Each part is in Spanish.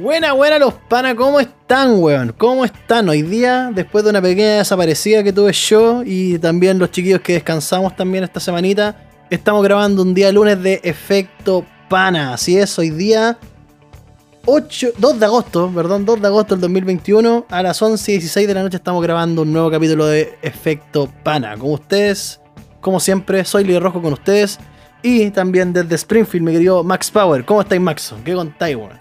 Buena, buena los panas, ¿cómo están, weón? ¿Cómo están hoy día? Después de una pequeña desaparecida que tuve yo y también los chiquillos que descansamos también esta semanita, estamos grabando un día lunes de Efecto Pana. Así es, hoy día 8, 2 de agosto, perdón, 2 de agosto del 2021, a las 11 y 16 de la noche estamos grabando un nuevo capítulo de Efecto Pana. Con ustedes, como siempre, soy Líder Rojo con ustedes y también desde Springfield, mi querido Max Power. ¿Cómo estáis, Max? ¿Qué contáis, weón?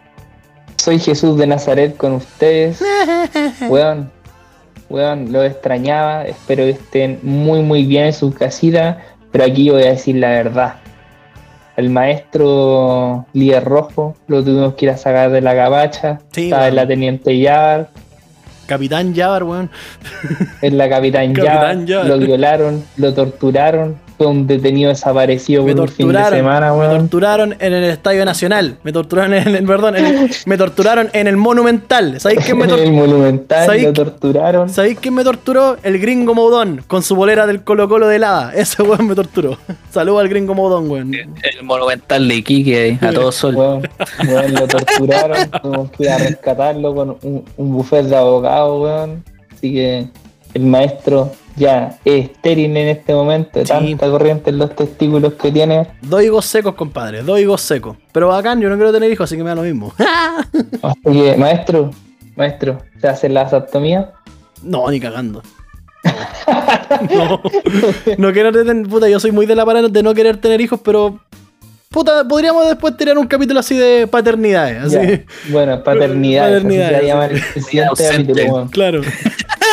Soy Jesús de Nazaret con ustedes. weón, weón, lo extrañaba. Espero que estén muy, muy bien en su casita. Pero aquí voy a decir la verdad. El maestro líder rojo lo tuvimos que ir a sacar de la gabacha. Sí, Estaba weón. en la teniente Yavar. Capitán Javar, weón. En la capitán, Capitán. Lo violaron, lo torturaron. Fue un detenido desaparecido Me por un fin de torturaron, semana, me weón. torturaron en el Estadio Nacional. Me torturaron en el, perdón, en el- me torturaron en el Monumental. ¿Sabéis quién me En tor- el monumental ¿Sabéis lo torturaron. ¿Sabéis quién me torturó? El gringo Moudón, con su bolera del Colo Colo de helada. Ese weón me torturó. Saludos al gringo Moudón, weón. El monumental de Iquique ahí, a todo sol. Weón, weón, lo torturaron, tuvimos que ir a rescatarlo con un, un buffet de abogados, weón. Así que el maestro ya es estéril en este momento, Sí. tanta corriente en los testículos que tiene. Dos higos secos, compadre. Dos higos secos. Pero bacán, yo no quiero tener hijos, así que me da lo mismo. Así que, maestro, maestro, ¿se hace la vasectomía? No, ni cagando. No, no quiero tener. Puta, yo soy muy de la parada de no querer tener hijos, pero. Puta, podríamos después tirar un capítulo así de paternidades. Así. Ya. Bueno, paternidad. Paternidad, así se el siguiente capítulo. Claro.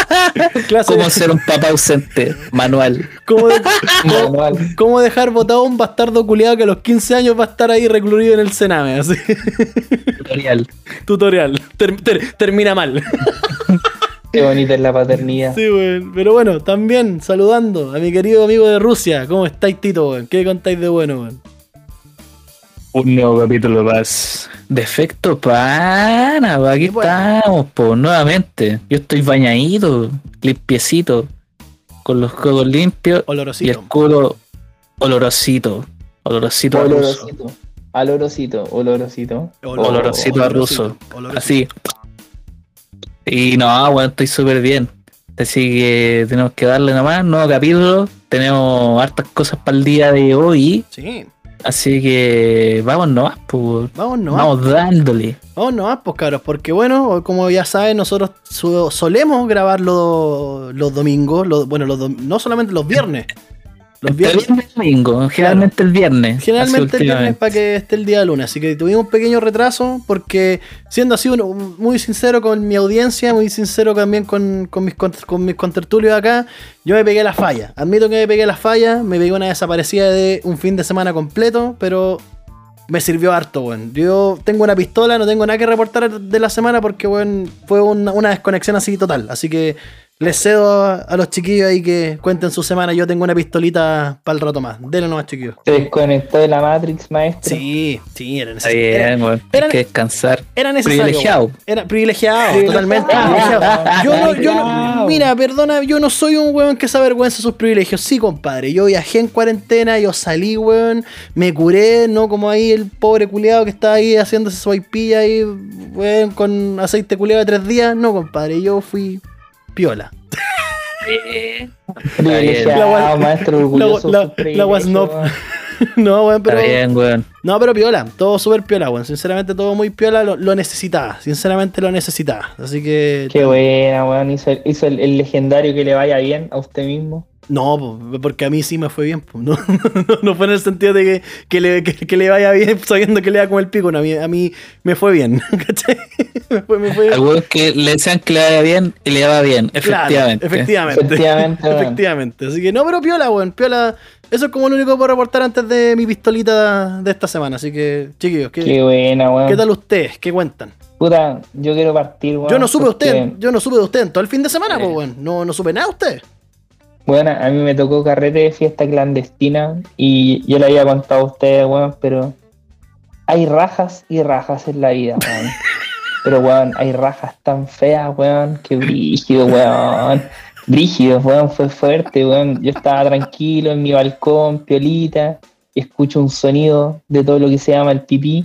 ¿Cómo ser un papá ausente? Manual. ¿Cómo, de- cómo- Manual. cómo dejar botado a un bastardo culiado que a los 15 años va a estar ahí recluido en el Sename? Así. Tutorial. Tutorial. Ter- ter- termina mal. Qué bonita es la paternidad. Sí, weón. Pero bueno, también saludando a mi querido amigo de Rusia. ¿Cómo estáis, Tito, weón? ¿Qué contáis de bueno, weón? Un nuevo capítulo más. Defecto pana, pa, aquí bueno. estamos, pues, nuevamente. Yo estoy bañadito, limpiecito, con los codos limpios y el Olorosito. culo olorosito. Olorosito a ruso. Olorosito. Olorosito. Olorosito a ruso. Olorosito. Así. Y no, bueno, estoy súper bien. Así que tenemos que darle nomás, nuevo capítulo. Tenemos hartas cosas para el día de hoy. Sí. Así que vamos nomás, pues. Vamos, no. Vamos dándole. Vamos nomás, pues cabros, porque bueno, como ya saben, nosotros solemos grabar los, los domingos, los- bueno, los no solamente los viernes. Los Entre viernes, viernes y domingo, generalmente el viernes. generalmente el viernes para que esté el día lunes. Así que tuvimos un pequeño retraso, porque siendo así uno, muy sincero con mi audiencia, muy sincero también con, con mis, con, con mis contertulios acá, yo me pegué la falla. Admito que me pegué la falla, me pegué una desaparecida de un fin de semana completo, pero me sirvió harto, weón. Yo tengo una pistola, no tengo nada que reportar de la semana porque, weón, fue una, una desconexión así total. Así que les cedo a, a los chiquillos ahí que cuenten su semana. Yo tengo una pistolita para el rato más. Denle nomás, chiquillos. Se desconectó de la Matrix, maestro. Sí, sí, era Está necesario. Era, bien, weón. era- Hay que descansar. era necesario. Privilegiado. Era privilegiado, Privilegiado. totalmente privilegiado. Yo no, yo no- mira, perdona, yo no soy un weón que se avergüenza de sus privilegios. Sí, compadre. Yo viajé en cuarentena, yo salí, weón, me curé, no como ahí el pobre culiado que estaba ahí haciéndose su ahí, weón, con aceite culiado de tres días. No, compadre, yo fui piola. Privilegiado, La gua- maestro, La, orgulloso. la, de sus la was no. no, weón, pero. Está bien, weón. No, pero piola, todo súper piola, weón. Sinceramente, todo muy piola, lo, lo necesitaba. Sinceramente, lo necesitaba. Así que. Qué buena, weón. Hizo, el, hizo el, el legendario que le vaya bien a usted mismo. No, po, porque a mí sí me fue bien. No, no, no fue en el sentido de que, que le, que, que le vaya bien sabiendo que le da como el pico. No, a, mí, a mí me fue bien. ¿Cachai? Me fue, me fue weón que le desean que le vaya bien y le va bien, Claro, efectivamente. efectivamente. Efectivamente. Efectivamente. Así que no, pero piola, weón. Piola. Eso es como lo único que puedo reportar antes de mi pistolita de esta semana. Así que, chiquillos, ¿qué, Qué buena, weón. ¿qué tal ustedes? ¿Qué cuentan? Puta, yo quiero partir, weón. Yo no supe de porque, usted, yo no supe de usted en todo el fin de semana, Eh. pues, weón. No, no supe nada de usted. Bueno, a mí me tocó carrete de fiesta clandestina y yo le había contado a ustedes, weón, pero hay rajas y rajas en la vida, weón. Pero, weón, hay rajas tan feas, weón, que brígido, weón. Brígido, weón, fue fuerte, weón. Yo estaba tranquilo en mi balcón, piolita, escucho un sonido de todo lo que se llama el pipí.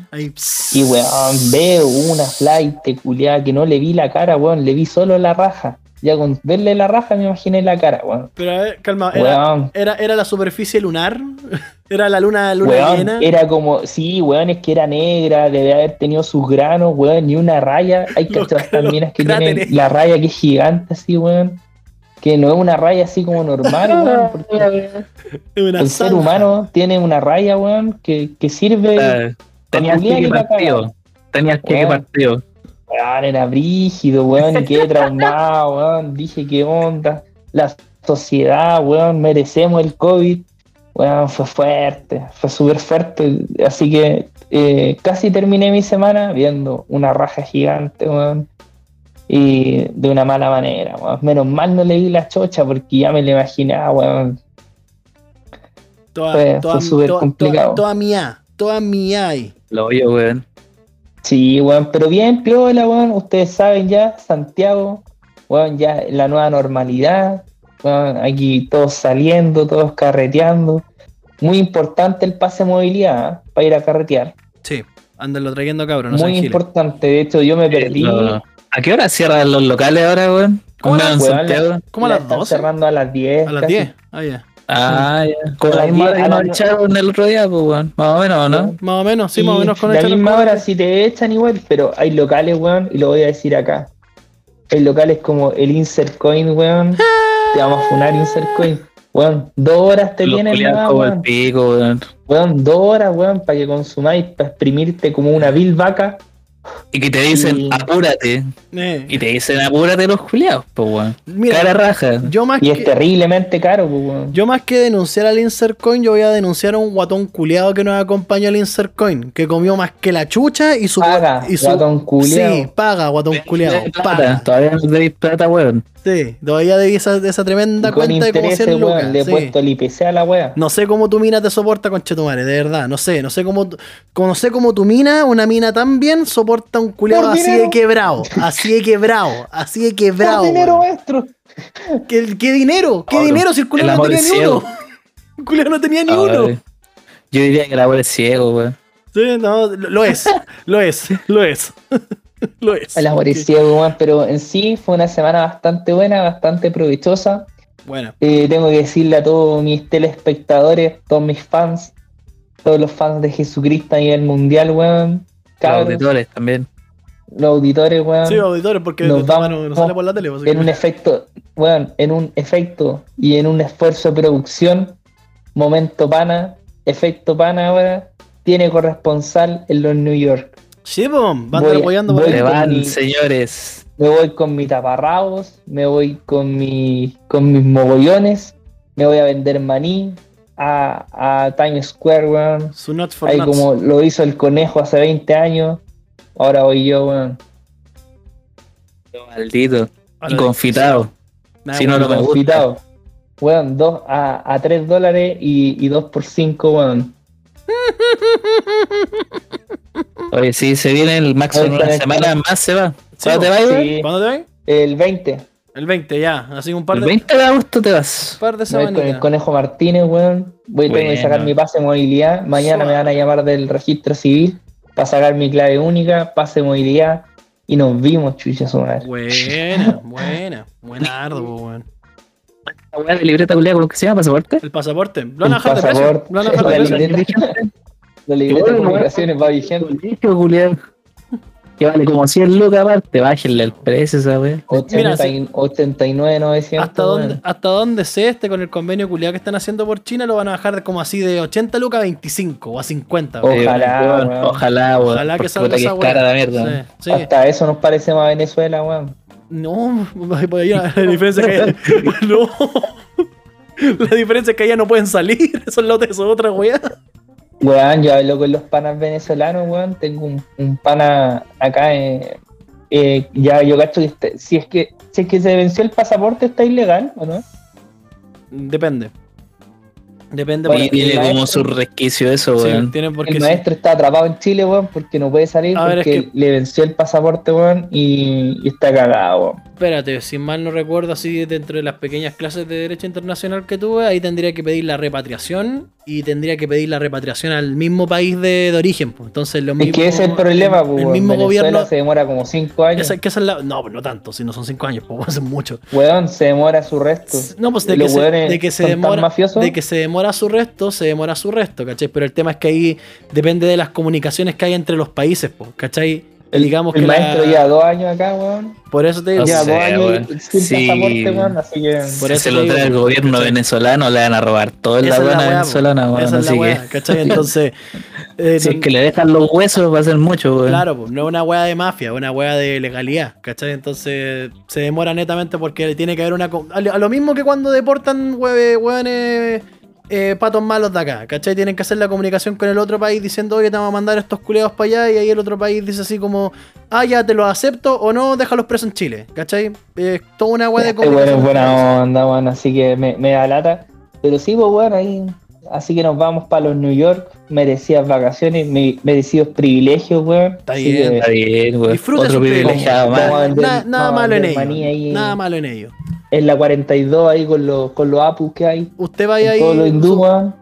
Y weón, veo una flight culiada que no le vi la cara, weón, le vi solo la raja. Ya con verle la raja me imaginé la cara, weón. Pero a ver, calma, ¿era, era, era la superficie lunar? ¿Era la luna, luna weón, llena? era como, sí, weón, es que era negra, debe haber tenido sus granos, weón, ni una raya. Hay que minas que cráteres. tienen la raya que es gigante, así, weón. Que no es una raya así como normal, weón. porque Una el ser humano tiene una raya, weón, que, que sirve. Tenía el culiar y cheque la partido. Tenía el Weón. partido. Weón, era brígido, weón, y quedé traumado, weón. Dije, ¿qué onda? La sociedad, weón, merecemos el COVID. Weón, fue fuerte, fue súper fuerte. Así que eh, casi terminé mi semana viendo una raja gigante, weón. Y de una mala manera, weón. Menos mal no le di la chocha porque ya me la imaginaba, weón. Toda, Fue- toda, fue súper toda- complicado. Toda, toda mía, toda mía ahí. Lo oyo, weón. Sí, weón, pero bien, piola, weón. Ustedes saben ya, Santiago, weón, ya la nueva normalidad. Weón, aquí todos saliendo, todos carreteando. Muy importante el pase de movilidad para ir a carretear. Sí, andanlo trayendo cabrón, no Muy importante. De hecho, yo me perdí. Lo- ¿A qué hora cierran los locales ahora, weón? ¿Cómo en Weón, Santiago. ¿Cómo a la las están 12? cerrando a las 10. A las casi. 10. Ah, ya. Ah, ya. Con la misma hora 10, que a nos las- echaron el otro día, pues, weón. Más o menos, ¿no? Más o menos, sí, más o menos con la misma hora si te echan igual, pero hay locales, weón, y lo voy a decir acá. Hay locales como el Insert Coin, weón. Te vamos a funar Insert Coin. Weón, dos horas te vienen weón. Weón, dos horas, weón, para que consumáis, para exprimirte como una vil vaca. Y que te dicen, Y- apúrate. Eh, Y te dicen, apúrate los culiados, pues, weón. mira, Cara raja. yo más, Y es terriblemente caro, pues, weón. yo más que denunciar al Insert Coin, yo voy a denunciar a un guatón culeado que nos acompañó al Insert Coin, que comió más que la chucha y su. Paga, y su guatón culiao. Sí, paga, guatón culeado. Plata, Paga. Todavía no debéis plata, weón. Sí, todavía debí esa, de esa tremenda Y con cuenta de como intereses, 100 lucas. weón, le he sí. puesto el IPC a la wea. No sé cómo tu mina te soporta con Chetumare, de verdad. No sé, no sé cómo, tu- como no sé cómo tu mina, una mina tan bien, soporta un culeado Por así dinero. de quebrado. Así de quebrado. Así de quebrado. Por dinero, weón. maestro. ¿Qué, qué dinero? ¿Qué dinero si el culeado no tenía ni ciego. uno? El culeado no tenía ni uno. Yo diría que el amor es ciego, weón. Sí, no, lo lo es. Lo es. Lo es. Lo es. El amor es ciego, weón, pero en sí fue una semana bastante buena, bastante provechosa. Bueno, Eh, tengo que decirle a todos mis telespectadores, todos mis fans, todos los fans de Jesucristo a nivel mundial, weón. Los auditores también. los auditores, weón. sí, auditores, porque Nos vamos mano no sale por la tele. en que- un efecto, weón, en un efecto y en un esfuerzo de producción, momento pana, efecto pana ahora, tiene corresponsal en los New York. Sí, pues, van Voy- apoyando por voy- ahí. Van, mi- señores. Me voy con mi taparrabos, me voy con mi con mis mogollones, me voy a vender maní a, a Times Square, weón. Su nuts for Ahí nuts. como lo hizo el conejo hace 20 años, ahora voy yo, weón. Maldito. Ahora, Y confitado. nada, si no lo me. Confitado. Weón, 2 a, a 3 dólares y, y 2 por 5, weón. Oye, si se viene el en Ahorita una semana más, se va. Sí, ¿Cuándo te vas? Sí, ¿Cuándo te vas? el 20. El 20, ya. Así un par El de, 20 de agosto te vas. par de voy con el conejo Martínez, weón. Voy Bueno. sacar mi pase de movilidad. Mañana me van a llamar del registro civil para sacar mi clave única, pase de movilidad. Y nos vimos, chucha su madre. Buena, buena. Buenardo, weón. La weá de libreta culiada, ¿cómo que se llama? ¿Pasaporte? El pasaporte. Lo van a El de precio. pasaporte. Lo van a de La precio. libreta. La libreta de comunicaciones va vigente. Que vale como 100 lucas aparte, bájenle el precio esa weá. 80 y- 89, 900. ¿Hasta dónde, hasta dónde sé este con el convenio culiado que están haciendo por China lo van a bajar de como así de 80 lucas a 25 o a 50. weón. Ojalá, weón, weón. Ojalá, weón. Ojalá que salga puta que esa es cara la mierda. Sí, sí. Hasta eso nos parece más a Venezuela, weón. No, la diferencia es que no. La diferencia es que allá no pueden salir. Esos lotes son otra weá. Weón, yo hablo con los panas venezolanos, weón. Tengo un, pana acá. eh, eh, ya yo cacho este- si es que si es que se venció el pasaporte está ilegal, ¿o no? Depende. Depende Bueno, porque- tiene el como maestro- su resquicio eso, sí, weón. tiene porque el sí. maestro está atrapado en Chile, weón, porque no puede salir ver, es porque que- le venció el pasaporte, weón, y, y está cagado, weón. Espérate, si mal no recuerdo, así dentro de las pequeñas clases de Derecho Internacional que tuve, ahí tendría que pedir la repatriación y tendría que pedir la repatriación al mismo país de, de origen. Pues. Entonces, lo Es mismo, que ese es el problema, el, pues, el weón. mismo Venezuela gobierno. se demora como 5 años. Esa, que esa es la- no, pues no tanto, si no son cinco años, pues hace mucho. Weón, se demora su resto. No, pues de que, se, de que se demora. De que se demora su resto, se demora su resto, ¿cachai? Pero el tema es que ahí depende de las comunicaciones que hay entre los países, pues, ¿cachai? El, Digamos el que la- maestro lleva dos años acá, weón. Por eso te digo. No Lleva sé, dos años weón. sin Sí. pasaporte, weón, así que... Por si eso se lo digo, trae el gobierno ¿cachai? venezolano, le van a robar todo la la aduana po. venezolana, weón. Esa es la weá, que ¿cachai? Entonces. eh, si es que le dejan los huesos, va a ser mucho, weón. Claro, pues no es una weá de mafia, es una weá de legalidad, ¿cachai? Entonces se demora netamente porque tiene que haber una. A lo mismo que cuando deportan hue- weones eh, patos malos de acá, ¿cachai? Tienen que hacer la comunicación con el otro país diciendo, oye, te vamos a mandar estos culeados para allá, y ahí el otro país dice así como, ah, ya te los acepto o no, déjalos presos en Chile, ¿cachai? Es toda una weá de Este comunicación. buena onda, así que me, me da lata. Pero sí, pues bueno, ahí. Así que nos vamos para los New York, merecidas vacaciones, me- merecidos privilegios, weón. Está Así bien. que Está bien, weón. Disfruta Otro privilegiado privilegio. más. Nada, nada malo en ello. Nada malo en ello. En la 42 ahí con los, con los apus que hay. Usted vaya ahí.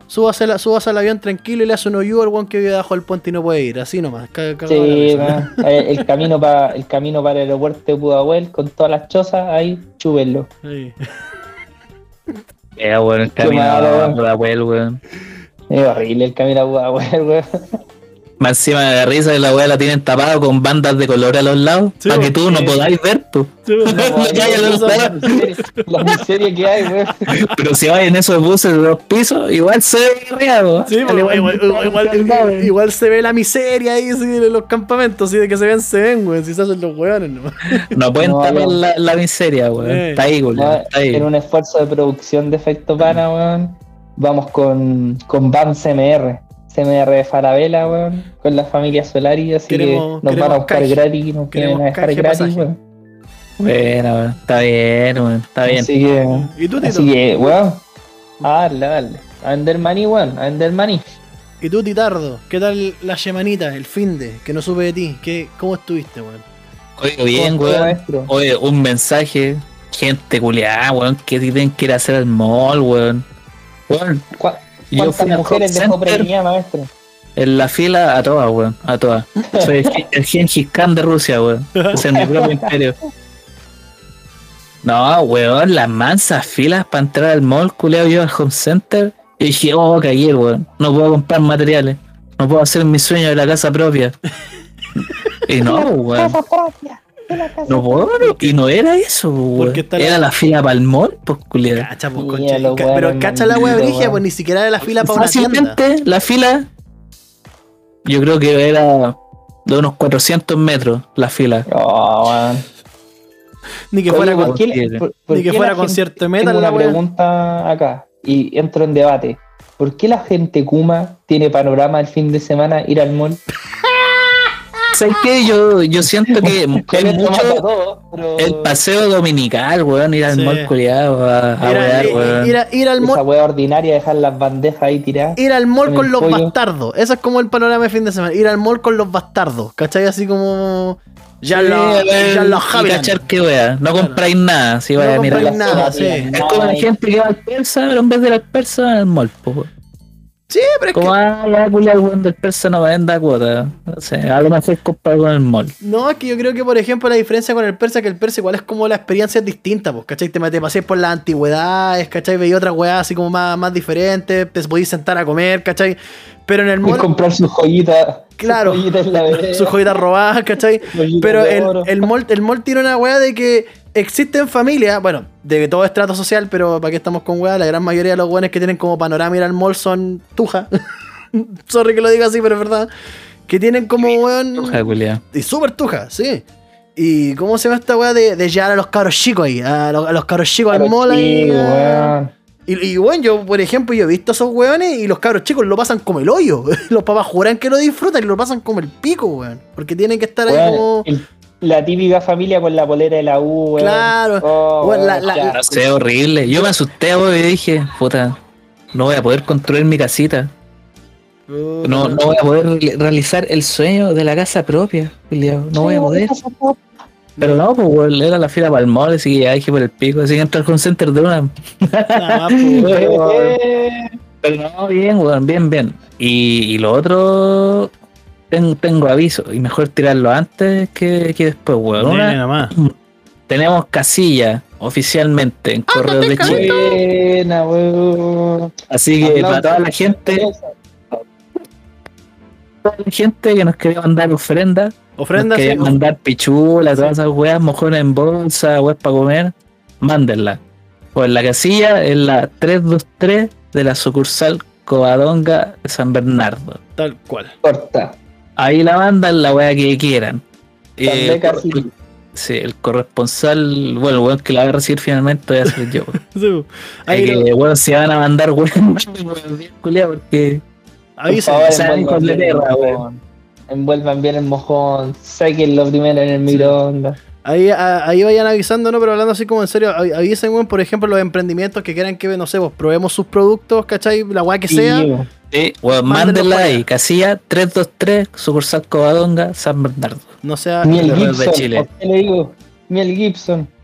Súbase, la- súbase al avión tranquilo y le hace un hoyo al weón que vive debajo del puente y no puede ir. Así nomás. Sí. Eh, el camino para el camino para el aeropuerto de Pudahuel con todas las chozas ahí, chúbenlo. Sí. Eh, weón, el camino a Pudahuel, weón. Es horrible el camino a Pudahuel, weón. Más encima de la risa de la weá la tienen tapado con bandas de color a los lados. Sí, para que tú no sí. podáis ver, pues. No, lo la miseria- La miseria que hay, weón. Pero si vas en esos buses de dos pisos, igual se ve arriba. Sí, pues, igual, igual- igual- igual- igual se ve la miseria ahí sí, en los campamentos, así de que se ven, se ven, weón. Si se hacen los weones, ¿no? No pueden No, tapar la, la miseria, weón. Eh. Está ahí, weón. No, Está ahí. en un esfuerzo de producción de efecto pana, weón. Vamos con, con BAM CMR. CMR de Farabela, weón. Con la familia Solari, así Queremos- que nos van a buscar gratis, nos quieren dejar gratis, weón. Bueno, weón. Está bien, weón. Está bien. Así que, ¿Y tú, Tito? así que, weón. A darle, a darle. A vender maní, weón. A vender maní. ¿Y tú, Titardo? ¿Qué tal la semanita, el fin de? Que no supe de ti. ¿Qué, ¿Cómo estuviste, weón? Oye, bien, ¿Cómo estuvo, weón. maestro? Oye, un mensaje. Gente culiada, weón. Que tienen que ir a hacer al mall, weón. Weón. ¿Cu- Yo ¿Cuántas fui mujeres dejó center preñada, maestro? en la fila a todas, weón. A todas. Soy el, Gen- el Gengis Khan de Rusia, weón. Es en mi propio imperio. No, weón, las mansas filas para entrar al mall, culiado yo al home center. Y dije, oh, cagué, weón. No puedo comprar materiales. No puedo hacer mi sueño de la casa propia. y no, weón. No puedo, y no era eso, weón. Porque está la- Era la fila para el mall, pues, culiado. Cacha, pues, ca- Pero cacha la wea brigia, pues ni siquiera era la fila para una tienda. Fácilmente, la fila, yo creo que era de unos 400 metros la fila. Oh, weón. Ni que fuera ¿por con, por- por ni que fuera concierto de metal Tengo la una pregunta acá y entro en debate. ¿Por qué la gente Kuma tiene panorama el fin de semana ir al mall? ¿Sabes qué? Yo, yo siento que es mucho todo, pero el paseo dominical, weón, ir al Sí. mall culiado a, wear, ir- weón. ir a- ir al esa mall, wea ordinaria dejar las bandejas ahí tiradas. ir al mall con los pollo. bastardos. Eso es como el panorama de fin de semana. Ir al mall con los bastardos. ¿Cachai? Así como. Ya Sí, lo, ya lo y Javier. cachar que wea. No Claro. compráis nada, si No vais a mirar. nada, sí. Es como la gente que va al persa, pero en vez de ir al persa, al mall, po, weón. Sí, pero es Como, que. ah, culiado, weón, del persa no venda cuota. No sé, a lo mejor comprar con el mall. No, es que yo creo que, por ejemplo, la diferencia con el persa, que el persa igual es como la experiencia es distinta, pues, ¿cachai? Te, te paseas por las antigüedades, ¿cachai? Veis otras weas así como más, más diferentes, te podéis sentar a comer, ¿cachai? Pero en el Y mall, comprar sus joyitas. Claro. Sus joyitas la sus robadas, ¿cachai? Pero el, el, mall, el mall tiene una wea de que existen familias, bueno, de todo estrato social, pero para qué estamos con wea, la gran mayoría de los weones que tienen como panorama ir al mall son tuja. Sorry que lo diga así, pero es verdad. Que tienen como weón. Ojalá, culiado. Y súper tuja, sí. ¿Y cómo se llama esta weá de, de llevar a los cabros chicos ahí? A los, a los cabros chicos al mall ahí. weón. Y, y bueno, yo, por ejemplo, yo he visto a esos weones y los cabros chicos lo pasan como el hoyo. Los papás juran que lo disfrutan y lo pasan como el pico, weón. Porque tienen que estar ahí como. el- la típica familia con la polera de la U, weón. Claro. Oh, la- la- No sé, horrible. Yo me asusté, weón, y dije, puta, no voy a poder construir mi casita. No, no voy a poder re- realizar el sueño de la casa propia, culiao. No voy a poder. Pero no, pues weón, era la fila para el mall, así que ya dije por el pico, así que entra al home center de una. Más, pues, Pero no, bien, weón, bien, bien. Y, y lo otro, ten- tengo aviso, y mejor tirarlo antes que, que después, weón. Nene, Una, nada más. tenemos casilla oficialmente en Correos de Chile. Buena, weón. Así que para toda la gente, toda la gente que nos quería mandar ofrendas, Ofrenda, nos quería mandar pichulas, todas esas weas, mojones en bolsa, weas para comer, mándenla. Pues la casilla es la 323 de la sucursal Covadonga de San Bernardo. tal cual. Corta. Ahí la mandan la wea que quieran. Eh, el, casi. sí, el corresponsal, bueno, el weón que la va a recibir finalmente voy a ser yo. Sí. Ahí Ahí que, bueno, si van a mandar weón, porque hijos de envuelvan bien el perra, weón. mojón. Envuelvan bien el mojón. Sáquenlo primero en el microondas. Ahí, a- ahí vayan avisando, ¿no? Pero hablando así como en serio, avi- avisen, weón, por ejemplo, los emprendimientos que quieran que, no sé, pues probemos sus productos, ¿cachai? La weá que sea. Sí, Sí, mándenla para ahí, casilla 323, sucursal Covadonga, San Bernardo. No sea. Miel Correos de Gibson. Chile. ¿por qué le digo? Miel Gibson.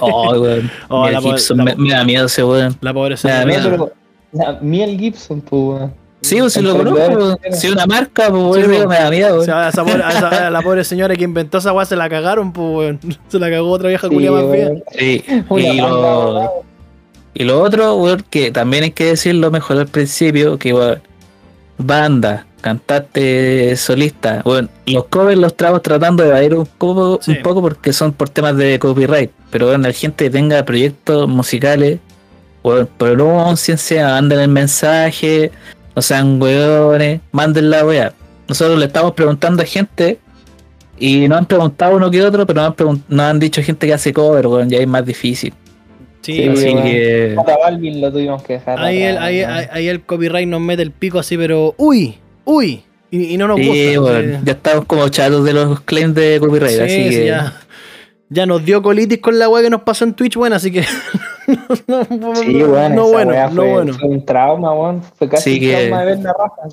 Oh, weón. Oh, po- Gibson, la me, me da miedo ese weón. La pobre Me da señora. miedo. La- Miel Gibson, pues, weón. Sí, pues si lo conozco, si una marca, pues Sí, me da miedo, O weón. sea, a, esa pobre- a esa- a la pobre señora que inventó esa weá se la cagaron, pues, weón. Se la cagó otra vieja Sí, culia más. Sí, Una y lo. Y lo otro, weón, que también hay que decirlo mejor al principio, que weón, banda, cantante solista, bueno, los covers los estamos tratando de evadir un poco, Sí. un poco porque son por temas de copyright, pero bueno, la gente que tenga proyectos musicales, bueno, pronunciense, manden el mensaje, no sean weones, manden la wea. Nosotros le estamos preguntando a gente y nos han preguntado uno que otro, pero nos han, nos han dicho gente que hace cover, weón, ya es más difícil. Sí, Sí, Así que Hasta Balvin lo tuvimos que dejar. ahí, el, ahí, weón. ahí- ahí el copyright nos mete el pico así, pero. ¡Uy! ¡Uy! Y, y no nos sí, gusta. sí. ya estamos como chatos de los claims de copyright, Sí, así sí, que ya. Ya nos dio colitis con la weá que nos pasó en Twitch, bueno, así que. no, no- Sí, no bueno, no fue, bueno. fue un trauma, weón. Fue casi Sí un que- trauma de ver la raja.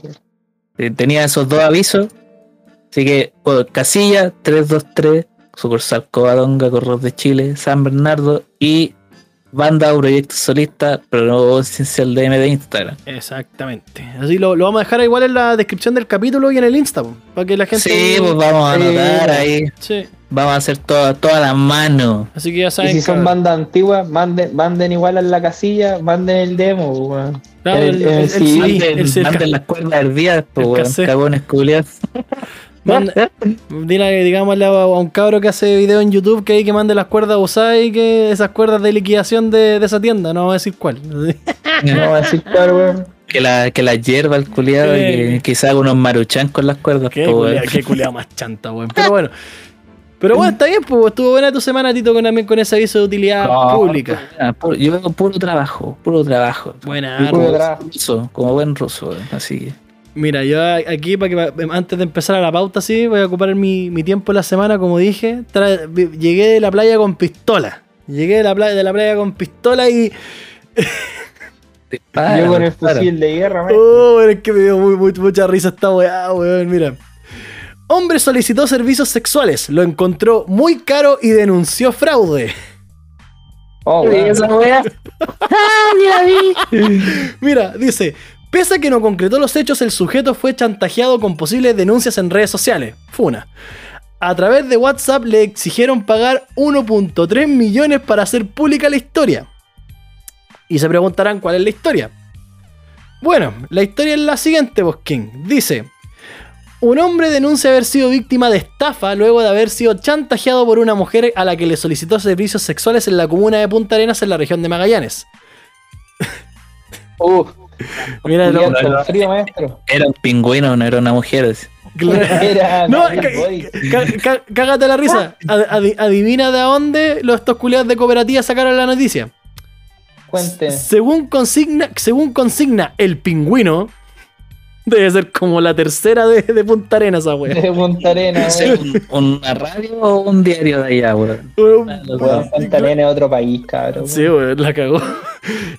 sí. Tenía esos dos avisos. Así que, bueno, Casilla 323, sucursal Covadonga, Correos de Chile, San Bernardo y banda o proyecto solista, pero no esencial DM de Instagram. Exactamente. Así lo, lo vamos a dejar igual en la descripción del capítulo y en el Insta, po, para que la gente. Sí, pues vamos a anotar ahí. Sí. Vamos a hacer toda, toda la mano. Así que ya Y saben. si son bandas antiguas, manden, manden igual a la casilla, manden el demo, weón. Claro, el, el- el, el el CD, Manden, el manden las cuerdas hervidas, pues, el weón, cagones culiados. Manda- Dile, digámosle a, a un cabro que hace video en YouTube que hay que mande las cuerdas usadas y que esas cuerdas de liquidación de, de esa tienda, no vamos a decir cuál. No voy a decir cuál, weón. que la, que la hierba el culiado que quizá haga unos maruchan con las cuerdas. Qué weón. qué culiao más chanta, weón. Pero bueno. Pero bueno, está bien, pues estuvo buena tu semana, Tito, con, también con ese aviso de utilidad No, pública. puro- yo veo puro trabajo, puro trabajo. Buena, Puro trabajo. Ruso, como buen ruso, weón, así que. Mira, yo aquí, para que antes de empezar a la pauta, sí, voy a ocupar mi, mi tiempo en la semana, como dije. Llegué de la playa con pistola. Llegué de la playa, de la playa con pistola y. dispara, Yo con el fusil de guerra, man. Oh, es que me dio muy, muy- mucha risa esta weá, weón. Mira. Hombre solicitó servicios sexuales, lo encontró muy caro y denunció fraude. Oh, ¿Qué weón. es esa weá? ¡Ah, vi! Mira, dice, pese a que no concretó los hechos, el sujeto fue chantajeado con posibles denuncias en redes sociales. Funa. A través de WhatsApp le exigieron pagar 1.3 millones para hacer pública la historia. Y se preguntarán cuál es la historia. Bueno, la historia es la siguiente, Bosquín. Dice, un hombre denuncia haber sido víctima de estafa luego de haber sido chantajeado por una mujer a la que le solicitó servicios sexuales en la comuna de Punta Arenas en la región de Magallanes. Uf, Mira, lo- frío, maestro. Era un pingüino, no era una mujer. así. Era No, cágate la risa. Ad- adi- adivina de dónde los estos culiados de cooperativa sacaron la noticia. Cuente. Según consigna, según consigna el pingüino, debe ser como la tercera de, de Punta Arenas esa wea. De Punta Arenas, ¿Es weón. un- ¿Una radio o un diario de allá, weón? Weón, Punta Arenas es otro país, cabrón. Sí, weón, la cagó.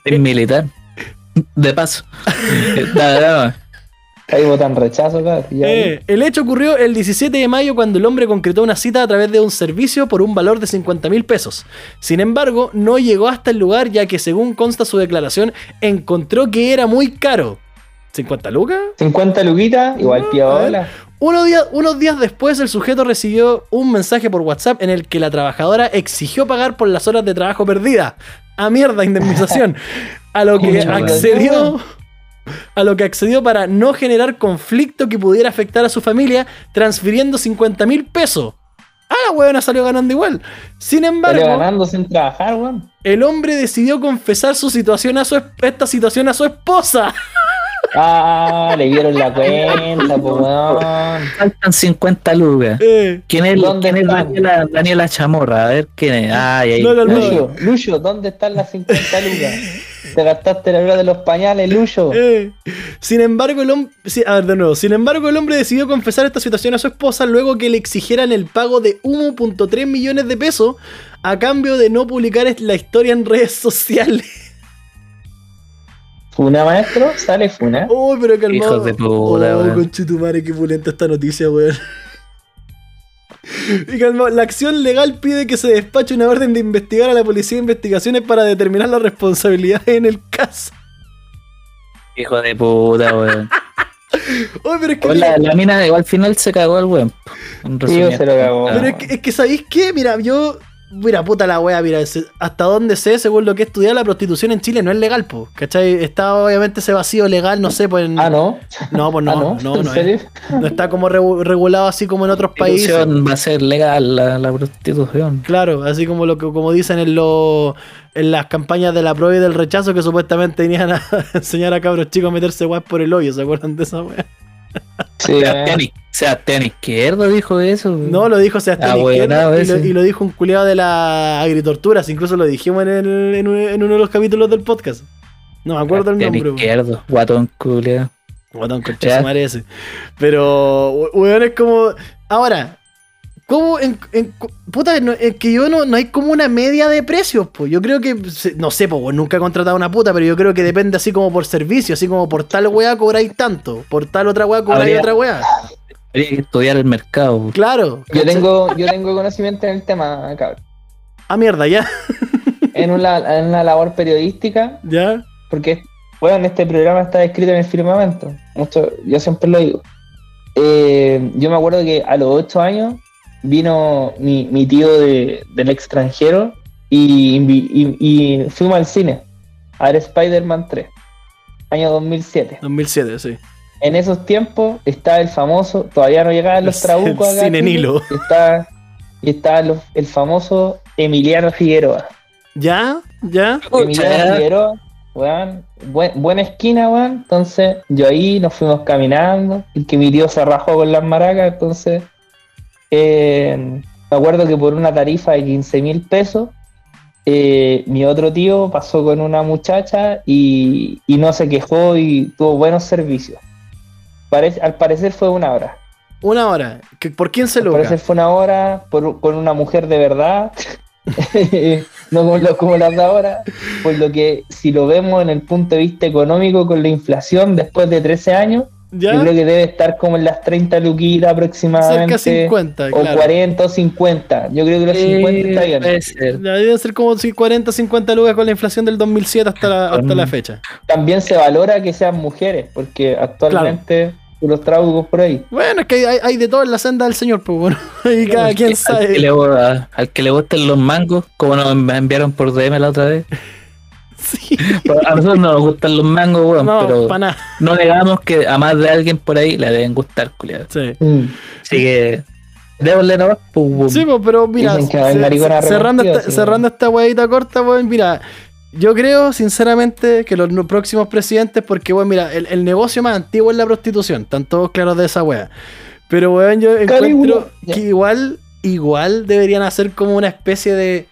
Es militar. De paso. Dale, dale. Ahí votan rechazo, claro. Eh, el hecho ocurrió el 17 de mayo cuando el hombre concretó una cita a través de un servicio por un valor de 50 mil pesos. Sin embargo, no llegó hasta el lugar ya que según consta su declaración, encontró que era muy caro. ¿50 lucas? 50 luquitas, igual Ah, piola. Unos días, unos días después, el sujeto recibió un mensaje por WhatsApp en el que la trabajadora exigió pagar por las horas de trabajo perdidas. A mierda, indemnización. A lo que accedió. A lo que accedió para no generar conflicto que pudiera afectar a su familia, transfiriendo 50 mil pesos. Ah, la huevona salió ganando igual. Sin embargo, ganando sin trabajar, weón. el hombre decidió confesar su situación a su esta situación a su esposa. Ah, le vieron la cuenta, pues weón. Faltan 50 lucas. Eh, ¿Quién es, ¿Dónde quién es? Daniela, Daniela Chamorra? A ver quién es. Ay, ay. No, no, no. Lucho, Lucho, ¿dónde están las 50 lucas? Te gastaste la hora de los pañales, Lucho. Eh, Sin embargo, el hombre. a ver, de nuevo. Sin embargo, el hombre decidió confesar esta situación a su esposa luego que le exigieran el pago de 1.3 millones de pesos a cambio de no publicar es- la historia en redes sociales. Funa, maestro, sale Funa. Uy, pero calmado. Hijos de puta, Oh, weón. conchetumare, qué pulenta esta noticia, weón. Y calmado, la acción legal pide que se despache una orden de investigar a la policía de investigaciones para determinar las responsabilidades en el caso. Hijo de puta, weón. Uy, pero es que. La, la mina igual al final se cagó el weón. En Sí, resumidas se lo cagó. cuentas. Pero es que, es que ¿sabéis qué? Mira, yo. Mira, puta la wea, mira, hasta donde sé, según lo que he estudiado, la prostitución en Chile no es legal, po. ¿Cachai? Está obviamente ese vacío legal, no sé, pues. en- Ah, no. No, pues no, ah, no. no, ¿En no, es- no está como regu- regulado así como en otros países. Prostitución va a ser legal la, la prostitución. Claro, así como lo que como dicen en los en las campañas de la prueba y del rechazo que supuestamente venían a enseñar a cabros chicos a meterse weas por el hoyo, ¿se acuerdan de esa wea? Sí, Sebastián, eh. Iz- Sebastián Izquierdo dijo eso. No, lo dijo Sebastián Ah, Izquierdo bueno, y, lo, ese. y lo dijo un culiado de las agritorturas, incluso lo dijimos en, el- en, un- en uno de los capítulos del podcast. No me acuerdo el Sebastián nombre. Izquierdo, guatón culia. Guatón, Ya. su madre ese. Pero, we- weón, es como. Ahora, ¿cómo en, en- puta, no- es que yo no, no hay como una media de precios, pues. Yo creo que, no sé, pues, nunca he contratado una puta, pero yo creo que depende así como por servicio, así como por tal weá cobráis tanto, por tal otra weá cobráis Habría- otra weá. Habría que estudiar el mercado. Claro. Yo tengo, yo tengo conocimiento en el tema, cabrón. Ah, mierda, ya. En una, en una labor periodística, Ya. porque, bueno, este programa está escrito en el firmamento. Mucho, yo siempre lo digo. Eh, yo me acuerdo que a los 8 años vino mi, mi tío de- del extranjero y, y- y fuimos al cine a ver Spider-Man 3, año 2007. 2007, sí. En esos tiempos estaba el famoso, todavía no llegaban los trabucos acá. cine Nilo. y Estaba, y estaba los- el famoso Emiliano Figueroa. ¿Ya? ¿Ya? Emiliano Figueroa, weón, buen- buena esquina, weón. Entonces, yo ahí nos fuimos caminando. El que mi tío se rajó con las maracas, entonces. Eh, me acuerdo que por una tarifa de 15 mil pesos, eh, mi otro tío pasó con una muchacha y, y no se quejó y tuvo buenos servicios. Parece- al parecer fue una hora. Una hora. ¿Que- ¿Por quién se Al logra? parecer fue una hora por- con una mujer de verdad. no como, lo- como las de ahora. Por lo que, si lo vemos en el punto de vista económico, con la inflación después de 13 años, ¿Ya? yo creo que debe estar como en las 30 luquitas aproximadamente. Cerca de 50, o claro. 40 o 50. Yo creo que los 50 está bien. puede ser. Ya deben ser como si 40, 50 lucas con la inflación del 2007 hasta la, hasta la fecha. También se valora que sean mujeres, porque actualmente los trabucos por ahí. Bueno, es que hay, hay de todo en la senda del señor, pues bueno. Y cada quien que- Al que, sabe. le, al que le gusten los mangos, como nos enviaron por DM la otra vez. Sí. A nosotros no nos gustan los mangos, weón, No, pero para nada. no negamos que a más de alguien por ahí le deben gustar, culiado. Sí. Mm. Así que, démosle nomás, weón. Sí, pues, pero mira, cerrando, esta, sí, cerrando esta huevita corta, weón, mira, yo creo sinceramente que los próximos presidentes, porque, weón, mira, el, el negocio más antiguo es la prostitución, están todos claros de esa wea. Pero, weón, yo encuentro que igual, igual deberían hacer como una especie de...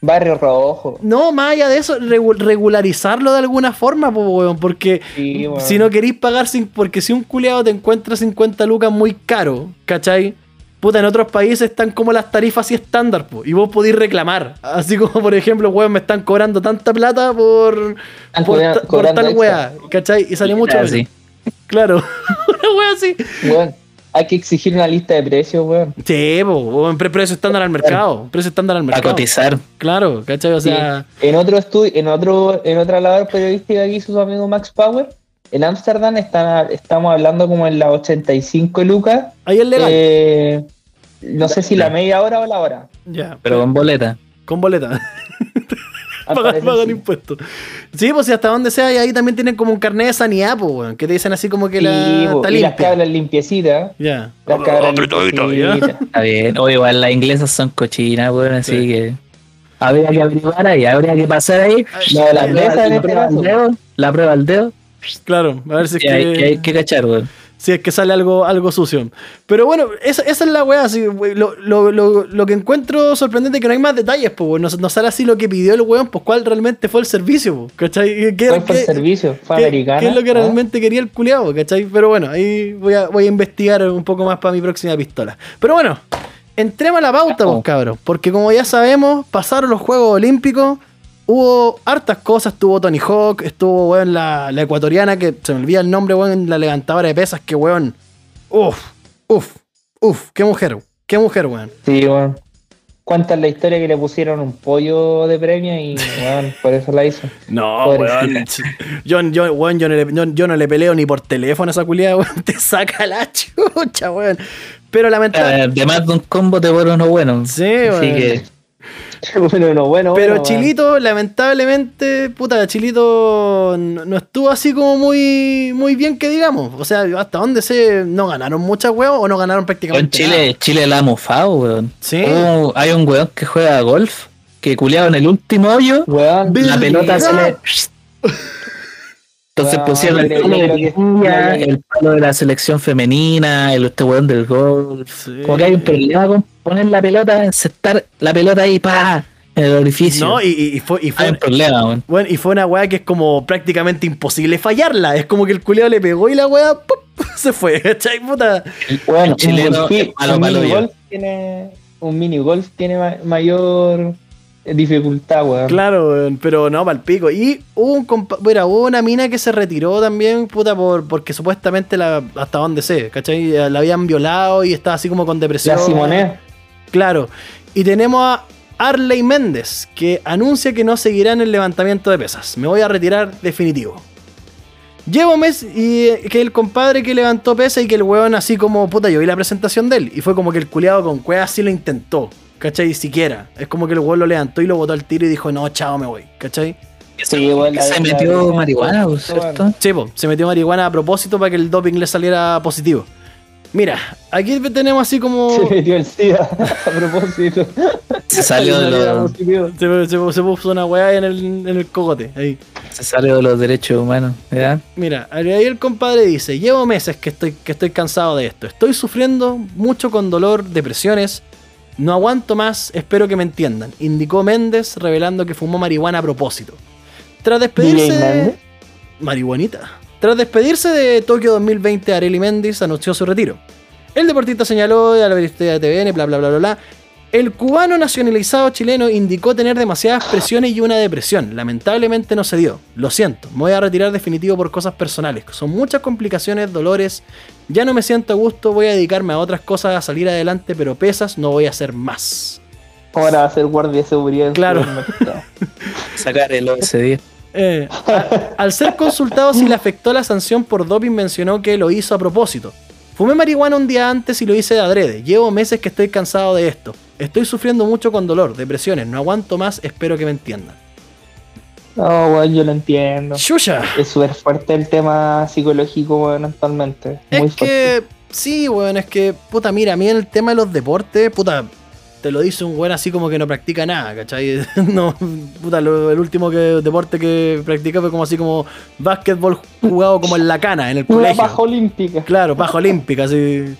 Barrio Rojo. No, más allá de eso, regu- regularizarlo de alguna forma, pues, weón, porque... Sí, bueno. Si no queréis pagar, sin, porque si un culiado te encuentra 50 lucas muy caro, ¿cachai? puta, en otros países están como las tarifas así estándar, po, y vos podís reclamar. Así como, por ejemplo, weón, me están cobrando tanta plata por, por, ta- por tal wea, ¿cachai? Y salió mucho. Así. Claro, una wea así. Weón, hay que exigir una lista de precios, weón. Sí, po, weón, pre- precio estándar al mercado. Precio estándar al A mercado. cotizar. Claro, ¿cachai? O sea, Sí. En otro estudio, en otro, en otra labor periodística que hizo su amigo Max Power, en Ámsterdam están- estamos hablando como en las 85 lucas. ahí es legal. eh, no sé si la media hora o la hora. ya, Pero con boleta. con boleta. Pagan, impuestos. Sí, pues si hasta donde sea, y ahí también tienen como un carnet de sanidad, pues, weón, que te dicen así como que la Sí, po, está y las limpia. cabras limpiecitas. Ya. Las cabras limpiecitas. Está bien. O igual las inglesas son cochinas, weón, así Sí. que. Habría que averiguar ahí, habría que pasar ahí. La La, prueba, la al dedo, la prueba al dedo. Claro, a ver si es Y hay, que, que hay que cachar, weón. Si es que sale algo, algo sucio. Pero bueno, esa, esa es la weá. así, lo, lo, lo, lo que encuentro sorprendente es que no hay más detalles, pues. No, no sale así lo que pidió el weón, pues cuál realmente fue el servicio, pues, ¿cachai? ¿Qué, ¿Cuál fue el servicio? ¿Fue qué- americana? qué es lo que ¿Ah? realmente quería el culiado, ¿cachai? Pero bueno, ahí voy a, voy a investigar un poco más para mi próxima pistola. Pero bueno, entremos a la pauta, Vamos. pues, cabros. Porque como ya sabemos, pasaron los Juegos Olímpicos. Hubo hartas cosas, estuvo Tony Hawk, estuvo, weón, la, la ecuatoriana, que se me olvida el nombre, weón, la levantadora de pesas, que, weón, uff, uff, uff, qué mujer, qué mujer, weón. Sí, weón. Cuenta la historia que le pusieron un pollo de premio y, weón, por eso la hizo. No, Pobrecita. weón. Yo, yo, weón, yo, no le, yo, yo no le peleo ni por teléfono a esa culiada, weón. Te saca la chucha, weón. Pero lamentablemente. Eh, de más de un combo te vuelve uno bueno. Sí, Así weón. que bueno, no, bueno, Pero bueno, Chilito, lamentablemente, puta, Chilito no, no estuvo así como muy, muy bien que digamos. O sea, hasta donde sé, no ganaron muchas weón o no ganaron en prácticamente Chile, nada. Chile la ha mofado, weón. Sí. Oh, hay un weón que juega golf, que culeado en el último hoyo, Weón, la pelota se le. Entonces pusieron el palo de que- el palo de la selección femenina, el este weón del golf. Sí. Como que hay un problema con poner la pelota, encestar la pelota ahí, pa, en el orificio. No, y, fue, y fue, hay un problema, weón. bueno, y fue una weá que es como prácticamente imposible fallarla. Es como que el culiado le pegó y la weá ¡pum! se fue. ¿Cachai, puta? Weón, El chileno un, malo un mini golf tiene un mini golf tiene ma- mayor dificultad, weón. Claro, weón, pero no, para el pico. Y hubo, un compa- mira, hubo una mina que se retiró también, puta, por, porque supuestamente la, hasta donde sé, ¿cachai? Eh, La habían violado y estaba así como con depresión. La Simonet. Claro. Y tenemos a Arley Méndez, que anuncia que no seguirá en el levantamiento de pesas. Me voy a retirar definitivo. Llevo un mes y eh, que el compadre que levantó pesa y que el weón así como, puta, yo vi la presentación de él. Y fue como que el culiado con cueva así lo intentó. ¿Cachai? Siquiera. Es como que el weón lo levantó y lo botó al tiro y dijo, no, chao, me voy. ¿Cachai? Sí, se la- metió la- marihuana, la- ¿cierto? Sí, po, se metió marihuana a propósito para que el doping le saliera positivo. Mira, aquí tenemos así como... Se metió el SIDA a propósito. Se salió de los, positivo. Se, se- se puso una weá en el, en el cogote. Ahí. se salió de los derechos humanos, ¿verdad? Mira, ahí el compadre dice, llevo meses que estoy, que estoy cansado de esto. Estoy sufriendo mucho con dolor, depresiones. No aguanto más, espero que me entiendan. Indicó Méndez, revelando que fumó marihuana a propósito. Tras despedirse de... Marihuanita. Tras despedirse de Tokio 2020, Arely Méndez anunció su retiro. El deportista señaló a la de TVN, bla, bla, bla, bla, bla. El cubano nacionalizado chileno indicó tener demasiadas presiones y una depresión. Lamentablemente no se dio. Lo siento, me voy a retirar definitivo por cosas personales. Son muchas complicaciones, dolores. Ya no me siento a gusto, voy a dedicarme a otras cosas, a salir adelante, pero pesas no voy a hacer más. Ahora va a ser guardia de seguridad. Claro. Sacar el OSD. Eh, a- al ser consultado si le afectó la sanción por doping, mencionó que lo hizo a propósito. Fumé marihuana un día antes y lo hice de adrede. Llevo meses que estoy cansado de esto. Estoy sufriendo mucho con dolor, depresiones. No aguanto más, espero que me entiendan. No, weón, yo lo entiendo. ¡Shusha! Es súper fuerte el tema psicológico, weón, actualmente. Muy Es fuerte. que, sí, weón, es que, puta, mira, a mí en el tema de los deportes, puta, te lo dice un weón así como que no practica nada, ¿cachai? No, puta, lo- el último que, deporte que practicé fue como así como básquetbol jugado como en la cana, en el Una colegio. baja olímpica. Claro, baja olímpica, así.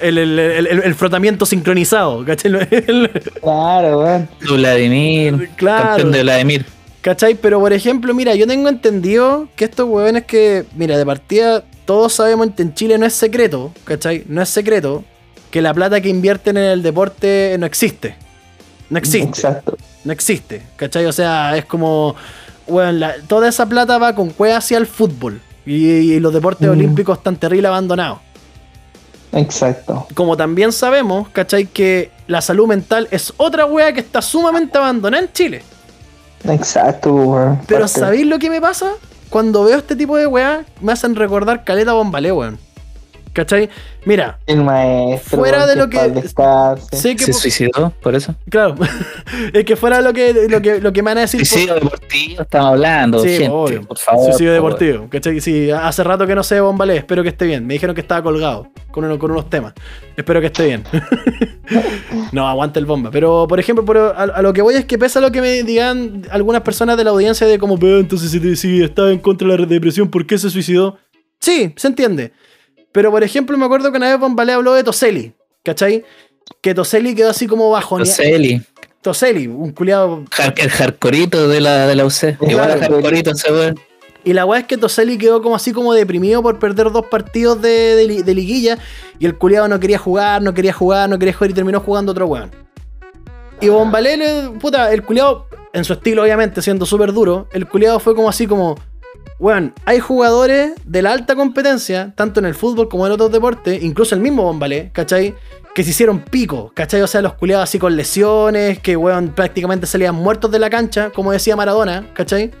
El, el, el, el- el frotamiento sincronizado, ¿cachai? El- Claro, weón. Vladimir, Claro. campeón de Vladimir. ¿Cachai? Pero por ejemplo, mira, yo tengo entendido que estos huevones que, mira, de partida, todos sabemos que en Chile no es secreto, ¿cachai? No es secreto que la plata que invierten en el deporte no existe. No existe. Exacto. No existe. ¿Cachai? O sea, es como. Bueno, la- toda esa plata va con cueva hacia el fútbol. Y, y los deportes Mm. olímpicos están terrible abandonados. Exacto. Como también sabemos, ¿cachai? Que la salud mental es otra wea que está sumamente abandonada en Chile. Exacto, weón. Pero ¿sabéis lo que me pasa? Cuando veo este tipo de weas, me hacen recordar Caleta Bombalé, weón. ¿Cachai? Mira, El maestro. Fuera de lo que- descanse. sé que. Se suicidó por eso. Claro, es que fuera lo que, lo que, lo que me van a decir. Suicidio deportivo estamos hablando, Sí, gente, obvio. por favor. Suicidio por favor. deportivo, ¿cachai? Sí, hace rato que no sé de Bombalé, espero que esté bien. Me dijeron que estaba colgado con, uno- con unos temas. Espero que esté bien. no, aguanta el bomba. Pero, por ejemplo, por- a, a lo que voy es que pesa lo que me digan algunas personas de la audiencia de como, pero entonces si, si estaba en contra de la depresión, ¿por qué se suicidó? Sí, se entiende. Pero, por ejemplo, me acuerdo que una vez Bombalé habló de Toseli, ¿cachai? Que Toseli quedó así como bajoneado. Toseli, Toseli, un culiado el hardcoreito de la, de la UC. Igual a hardcoreito ese weón. Y la weá es que Toseli quedó como así como deprimido por perder dos partidos de, de de liguilla. Y el culiado no quería jugar, no quería jugar, no quería jugar y terminó jugando otro weón. Y Bombalé, puta, el culiado, en su estilo obviamente, siendo súper duro, el culiado fue como así como, weón, hay jugadores de la alta competencia, tanto en el fútbol como en otros deportes, incluso el mismo Bombalé, ¿cachai? Que se hicieron pico, ¿cachai? O sea, los culiados así con lesiones, que weón prácticamente salían muertos de la cancha, como decía Maradona, ¿cachai?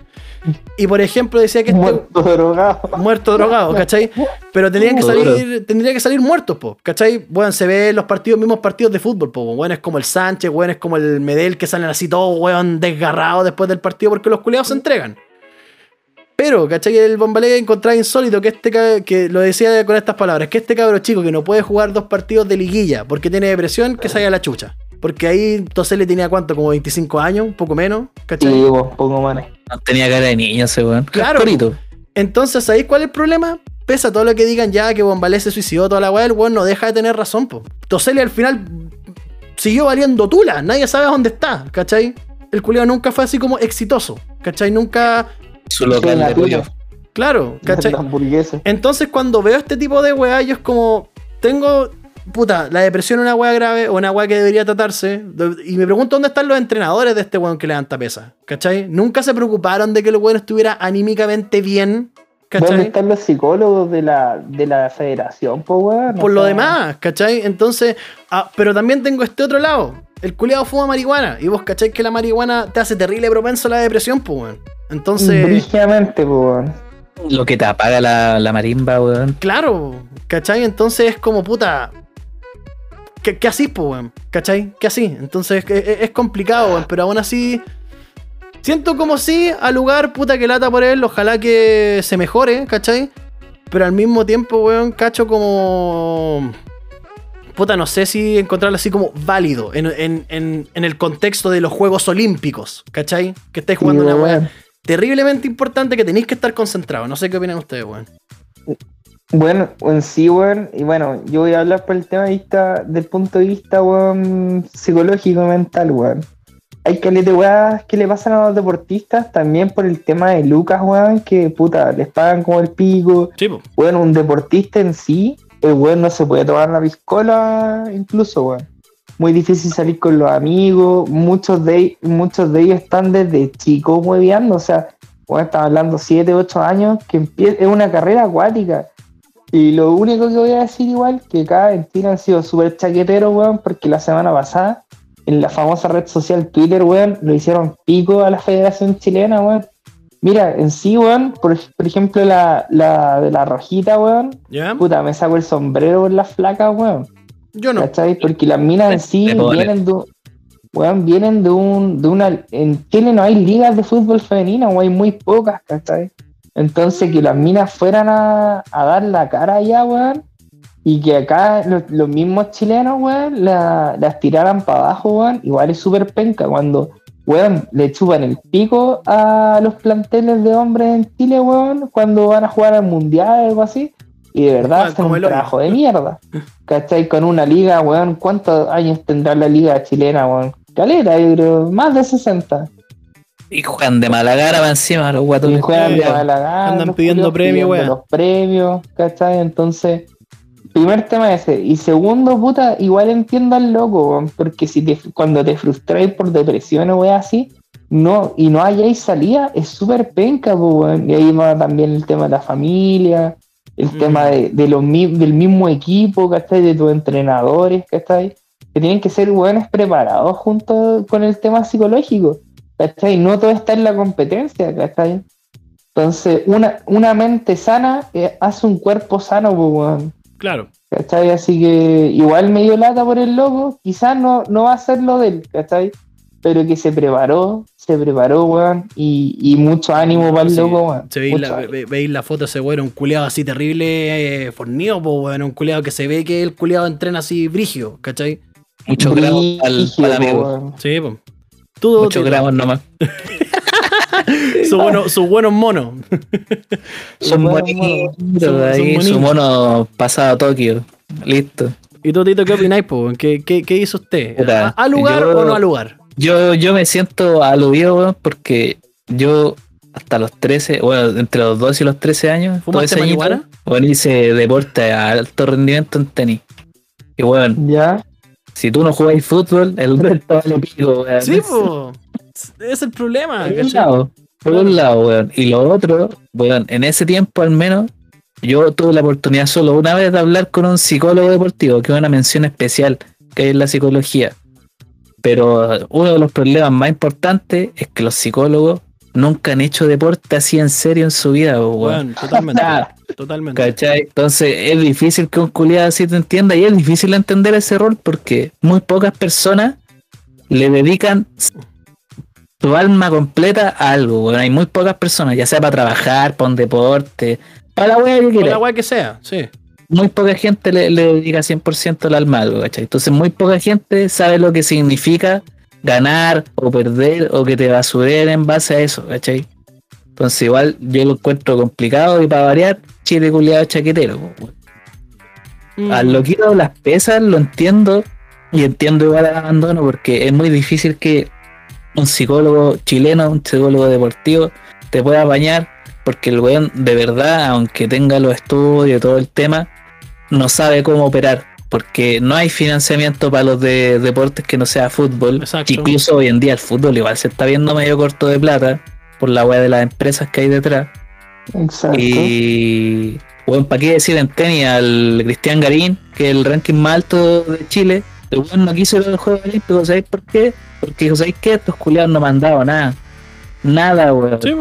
Y por ejemplo decía que este, Muerto drogado. muerto drogado, ¿cachai? Pero tenían que salir, tendría que salir muertos, po, ¿cachai? Bueno, se ve en los partidos, mismos partidos de fútbol, po. Bueno, es como el Sánchez, bueno, es como el Medel que salen así todos, weón, desgarrados después del partido porque los culiados se entregan. Pero, ¿cachai? El Bombalé encontraba insólito que este que lo decía con estas palabras, que este cabro chico que no puede jugar dos partidos de liguilla porque tiene depresión, que salga a la chucha. Porque ahí Toseli tenía cuánto, como 25 años, un poco menos, ¿cachai? Sí, poco más. No tenía cara de niño ese weón. Claro. Entonces, ¿sabéis cuál es el problema? Pese a todo lo que digan ya que Bombalé se suicidó toda la weá, el weón no deja de tener razón, po. Toseli al final siguió valiendo tula, nadie sabe dónde está, ¿cachai? El culiao nunca fue así como exitoso, ¿cachai? Nunca, Su local de pollo. claro, ¿cachai? Entonces, cuando veo este tipo de weá, yo es como, tengo, puta, la depresión es una weá grave o una weá que debería tratarse. Y me pregunto dónde están los entrenadores de este weón que levanta pesa, ¿cachai? Nunca se preocuparon de que el weón estuviera anímicamente bien, ¿Dónde ¿cachai? están los psicólogos de la, de la federación, po, weón? Por lo demás, ¿cachai? Entonces, ah, pero también tengo este otro lado. El culiado fuma marihuana. Y vos, ¿cachai? Que la marihuana te hace terrible propenso a la depresión, pues, weón. Entonces, Brígidamente, po, weón. Lo que te apaga la, la marimba, weón. claro, ¿cachai? Entonces es como puta. ¿Qué, qué así, pues, weón? ¿Cachai? ¿Qué así? Entonces es, es- complicado, weón. Pero aún así. Siento como si al lugar, puta que lata por él. Ojalá que se mejore, ¿cachai? Pero al mismo tiempo, weón, cacho como. Puta, no sé si encontrarlo así como válido en, en- en- en el contexto de los Juegos Olímpicos, ¿cachai? Que estáis jugando Sí, una weón. weá terriblemente importante que tenéis que estar concentrados. No sé qué opinan ustedes, weón. Bueno, en sí, weón, y bueno, yo voy a hablar por el tema de vista, del punto de vista, weón, psicológico y mental, weón. Hay que de weas que le pasan a los deportistas también por el tema de Lucas, weón, que puta, les pagan como el pico. Sí, po. Weón, un deportista en sí, el weón no se puede tomar la piscola, incluso, weón. Muy difícil salir con los amigos, muchos de, muchos de ellos están desde chicos hueveando, o sea, weón, están hablando 7, 8 años, que empie- es una carrera acuática. Y lo único que voy a decir igual, que acá en Chile han sido súper chaqueteros, weón, porque la semana pasada, en la famosa red social Twitter, weón, lo hicieron pico a la Federación Chilena, weón. Mira, en sí, weón, por, por ejemplo, la, la de la rojita, weón, puta, me saco el sombrero por las flacas, weón. Yo no. ¿Cachai? Porque las minas en sí vienen de, weón, vienen de un, de una, en Chile no hay ligas de fútbol femenina, o hay muy pocas, ¿cachai? Entonces que las minas fueran a, a dar la cara allá, weón, y que acá los, los mismos chilenos, weón, la- las tiraran para abajo, weón, igual es súper penca cuando, weón, le chupan el pico a los planteles de hombres en Chile, weón, cuando van a jugar al mundial o algo así, y de verdad como un trabajo de mierda. ¿Cachai? Con una liga, weón, ¿cuántos años tendrá la liga chilena, weón? Calera, yo creo, más de 60. Y juegan de mala gara para encima los Y guatones. juegan de mala gana, andan pidiendo culiaos, premio, pidiendo weón. Los premios, ¿cachai? Entonces, primer tema ese. Y segundo, puta, igual entiendo al loco, weón, porque si te, cuando te frustráis por depresión o weón así, no, y no hayáis salida, es súper penca, weón. Y ahí va también el tema de la familia, el Mm. tema de, de los, del mismo equipo, ¿cachai? De tus entrenadores, ¿cachai? Que tienen que ser weones preparados junto con el tema psicológico, ¿cachai? No todo está en la competencia, ¿cachai? Entonces, una, una mente sana eh, hace un cuerpo sano, weón. Claro. ¿Cachai? Así que igual medio lata por el loco, quizás no, no va a ser lo de él, ¿cachai? Pero que se preparó, se preparó, weón, y, y mucho ánimo para el Sí, loco, weón. se veis la, ve- veis la foto de ese weón, un culeado así terrible, eh, fornido, po, weón, un culeado que se ve que el culeado entrena así brigio, ¿cachai? Muchos gramos al, al amigo. weón. Sí, po. Tú, Muchos gramos nomás. sus buenos, sus buenos monos. Son Bueno, bonitos son- son ahí, su bonitos. mono pasado a Tokio. Listo. ¿Y tú, Tito, qué opináis, po? weón? ¿Qué, qué, qué hizo usted? ¿A, a lugar yo- o no a lugar? Yo, yo me siento aludido, weón, porque yo hasta los 13, bueno, entre los 12 y los 13 años, todo ¿Fumaste ese añito, bueno, hice deporte a alto rendimiento en tenis. Y bueno, Ya, si tú no jugáis fútbol, el resto vale pico, weón. Sí, po. Es el problema, Por un lado, por un lado, weón. Y lo otro, weón, en ese tiempo al menos, yo tuve la oportunidad solo una vez de hablar con un psicólogo deportivo, que es una mención especial que es la psicología. Pero uno de los problemas más importantes es que los psicólogos nunca han hecho deporte así en serio en su vida. Weón, totalmente. Nada. totalmente. ¿Cachai? Entonces es difícil que un culiado así te entienda y es difícil entender ese rol porque muy pocas personas le dedican su alma completa a algo. weón. hay muy pocas personas, ya sea para trabajar, para un deporte, para la wea que Con quiera. la weá que sea, sí. Muy poca gente le, le dedica 100% el alma a algo, ¿cachai? Entonces muy poca gente sabe lo que significa ganar o perder o que te basuren en base a eso, ¿cachai? Entonces igual yo lo encuentro complicado y para variar, chile culiado chaquetero. Mm. Al loquito las pesas lo entiendo y entiendo igual el abandono porque es muy difícil que un psicólogo chileno, un psicólogo deportivo, te pueda bañar porque el weón de verdad, aunque tenga los estudios y todo el tema, no sabe cómo operar. Porque no hay financiamiento para los de deportes que no sea fútbol. Exacto. Incluso hoy en día el fútbol igual se está viendo medio corto de plata por la weá de las empresas que hay detrás. exacto. Y bueno, ¿para qué decir en tenis al Cristian Garín, que es el ranking más alto de Chile? El weón no quiso ir a los Juegos Olímpicos, ¿sabéis por qué? Porque dijo, ¿sabéis qué? Estos culiados no me han dado nada. Nada, weón. Sí.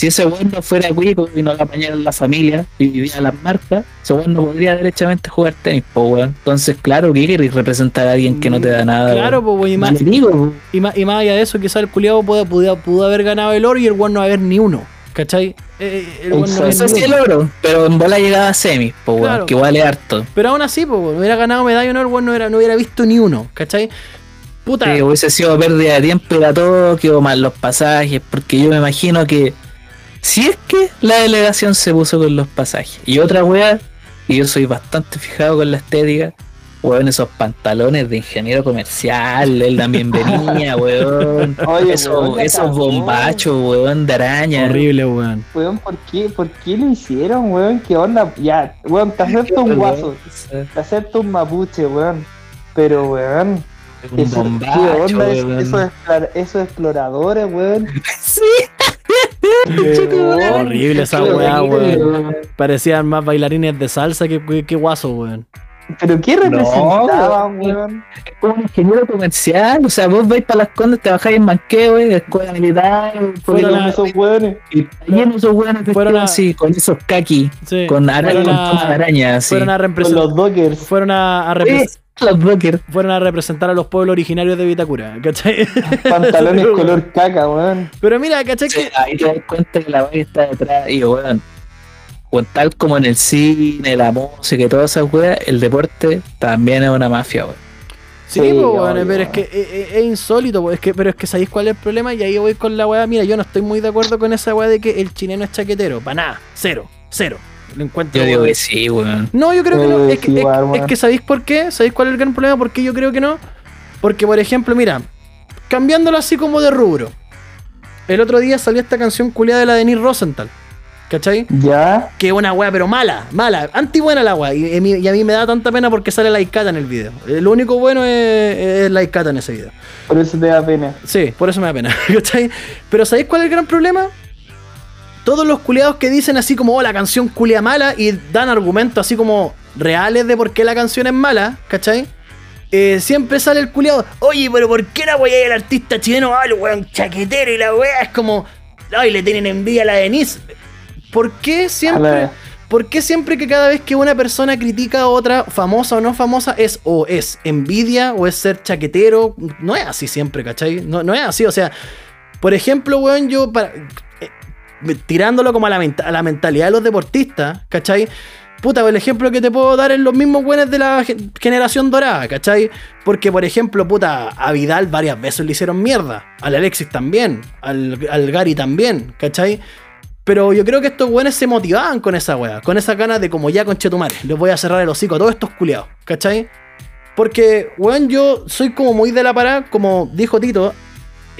Si ese weón no fuera cuico y no le apañaran la familia y vivía las marcas, ese weón no podría derechamente jugar tenis, po, weón. Entonces, claro, ¿qué querés representar a alguien que no te da nada? Claro, po, weón, y más, digo, y, más, y más allá de eso, quizás el culiado pudo, pudo, pudo haber ganado el oro y el weón no haber ni uno. ¿Cachai? Eh, el weón no ni si el oro, pero en bola llegaba a semis, po, weón, Claro. que vale harto. Pero aún así, po, weón, hubiera ganado medalla o no, el weón no hubiera, no hubiera visto ni uno. ¿Cachai? Puta. Sí, hubiese sido pérdida de tiempo ir a Tokio, más los pasajes, porque yo me imagino que si es que la delegación se puso con los pasajes. Y otra weá, y yo soy bastante fijado con la estética, weón, esos pantalones de ingeniero comercial, él también venía, weón. Oye, Esos, weón, esos bombachos, weón, de araña. Horrible, weón. Weón, ¿por qué? ¿Por qué lo hicieron, weón? ¿Qué onda? Ya, weón, te acepto un guaso, te acepto un mapuche, weón. Pero, weón, Un eso, ¿qué bombacho, onda weón. esos, exploradores, weón? Sí, Weón, Horrible esa weá, weón. Parecían más bailarines de salsa que, que, que guaso, weón. Pero ¿qué representaban, weón. weón? un ingeniero comercial, o sea, vos vais para las condes, te bajáis en manqueo, de escuela militar, Fueron a- esos weones. y llenos esos weones Fueron así, con esos kaki, Sí. con araña, fueron con a- toma de araña, así. Fueron a Con representar. los dockers. Fueron a, a repre- Sí, los Docker. fueron a representar a los pueblos originarios de Vitacura, ¿cachai? Pantalones color caca, weón. Pero mira, ¿cachai? Sí, Que, ahí te das cuenta que la vaina está detrás y weón. Weón, tal como en el cine, la música y todas esas weas, el deporte también es una mafia, weón. sí, Sí, po, obvio. pero es que es, es- es insólito, po, es que, pero es que ¿sabéis cuál es el problema? Y ahí voy con la weá. Mira, yo no estoy muy de acuerdo con esa weá de que el chileno es chaquetero. Para nada, cero, cero. Lo encuentro. Yo digo que sí, weón. No, yo creo que no. Eh, Es que, es- es ¿sabéis por qué? ¿Sabéis cuál es el gran problema? ¿Por qué yo creo que no? Porque, por ejemplo, mira, cambiándolo así como de rubro. El otro día salió esta canción culiada de la Denise Rosenthal. ¿cachai? Ya. Que es una wea, pero mala, mala, anti buena la wea. Y, y a mí- me da tanta pena porque sale la Icata en el video. Eh, Lo único bueno es, es la Icata en ese video. Por eso te da pena. Sí, por eso me da pena, ¿cachai? Pero ¿sabéis cuál es el gran problema? Todos los culiados que dicen así como, oh, la canción culia mala y dan argumentos así como reales de por qué la canción es mala, ¿cachai? Eh, siempre sale el culiado, oye, pero ¿por qué la weá del artista chileno? Ah, el weón chaquetero y la weá es como, ay, le tienen envidia a la Denise. ¿Por qué siempre, por qué siempre que cada vez que una persona critica a otra, famosa o no famosa, es o es envidia o es ser chaquetero? No es así siempre, ¿cachai? No, no es así, o sea, por ejemplo, weón, yo para. Tirándolo como a la, a la mentalidad de los deportistas, ¿cachai? Puta, el ejemplo que te puedo dar es los mismos buenos de la ge- generación dorada, ¿cachai? Porque, por ejemplo, puta, a Vidal varias veces le hicieron mierda. Al Alexis también. Al, al Gary también, ¿cachai? Pero yo creo que estos buenos se motivaban con esa wea, con esa ganas de como ya con Chetumare, les voy a cerrar el hocico a todos estos culiados, ¿cachai? Porque, weón, yo soy como muy de la parada, como dijo Tito.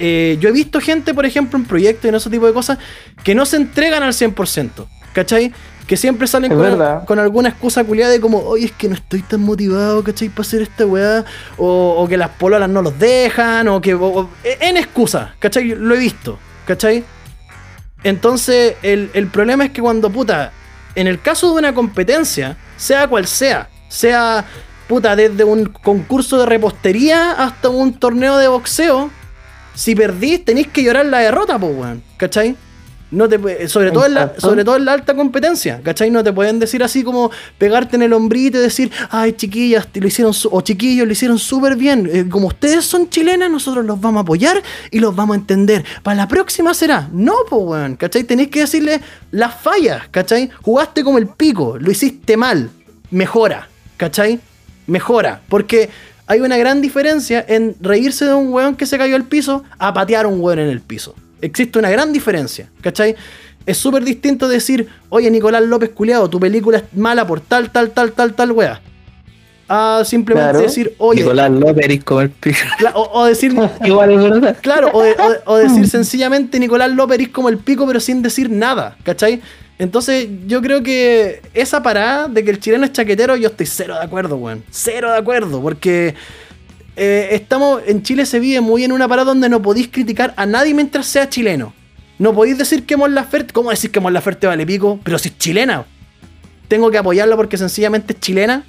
Eh, yo he visto gente, por ejemplo, en proyectos y en ese tipo de cosas, que no se entregan al 100%, ¿cachai? Que siempre salen con, con alguna excusa culiada de como, oye, es que no estoy tan motivado, ¿cachai? Para hacer esta weá. O, o que las pololas no los dejan, o que. o- o- en excusa, ¿cachai? Lo he visto, ¿cachai? Entonces, el, el problema es que cuando, puta, en el caso de una competencia, sea cual sea, sea, puta, desde un concurso de repostería hasta un torneo de boxeo, si perdís tenéis que llorar la derrota, pues, weón, ¿cachai? No te, sobre, todo en la, sobre todo en la alta competencia, ¿cachai? No te pueden decir así como pegarte en el hombrito y decir, ay, chiquillas, lo hicieron, o chiquillos, lo hicieron súper bien. Eh, como ustedes son chilenas, nosotros los vamos a apoyar y los vamos a entender. Para la próxima será. No, pues, weón, ¿cachai? Tenéis que decirle las fallas, ¿cachai? Jugaste como el pico, lo hiciste mal, mejora, ¿cachai? Mejora, porque hay una gran diferencia en reírse de un weón que se cayó al piso a patear a un weón en el piso. Existe una gran diferencia, ¿cachai? Es súper distinto decir, oye Nicolás López culiado, tu película es mala por tal, tal, tal, tal, tal wea. A simplemente Claro. decir, oye, Nicolás López eres como el pico. o, o decir, Igual es verdad. claro, o, de- o de- o decir sencillamente Nicolás López es como el pico, pero sin decir nada, ¿cachai? Entonces, yo creo que esa parada de que el chileno es chaquetero, yo estoy cero de acuerdo, weón. Cero de acuerdo, porque eh, estamos, en Chile se vive muy en una parada donde no podéis criticar a nadie mientras sea chileno. No podéis decir que Mon Laferte, ¿cómo decir que Mon Laferte vale pico? Pero si es chilena. Tengo que apoyarla porque sencillamente es chilena,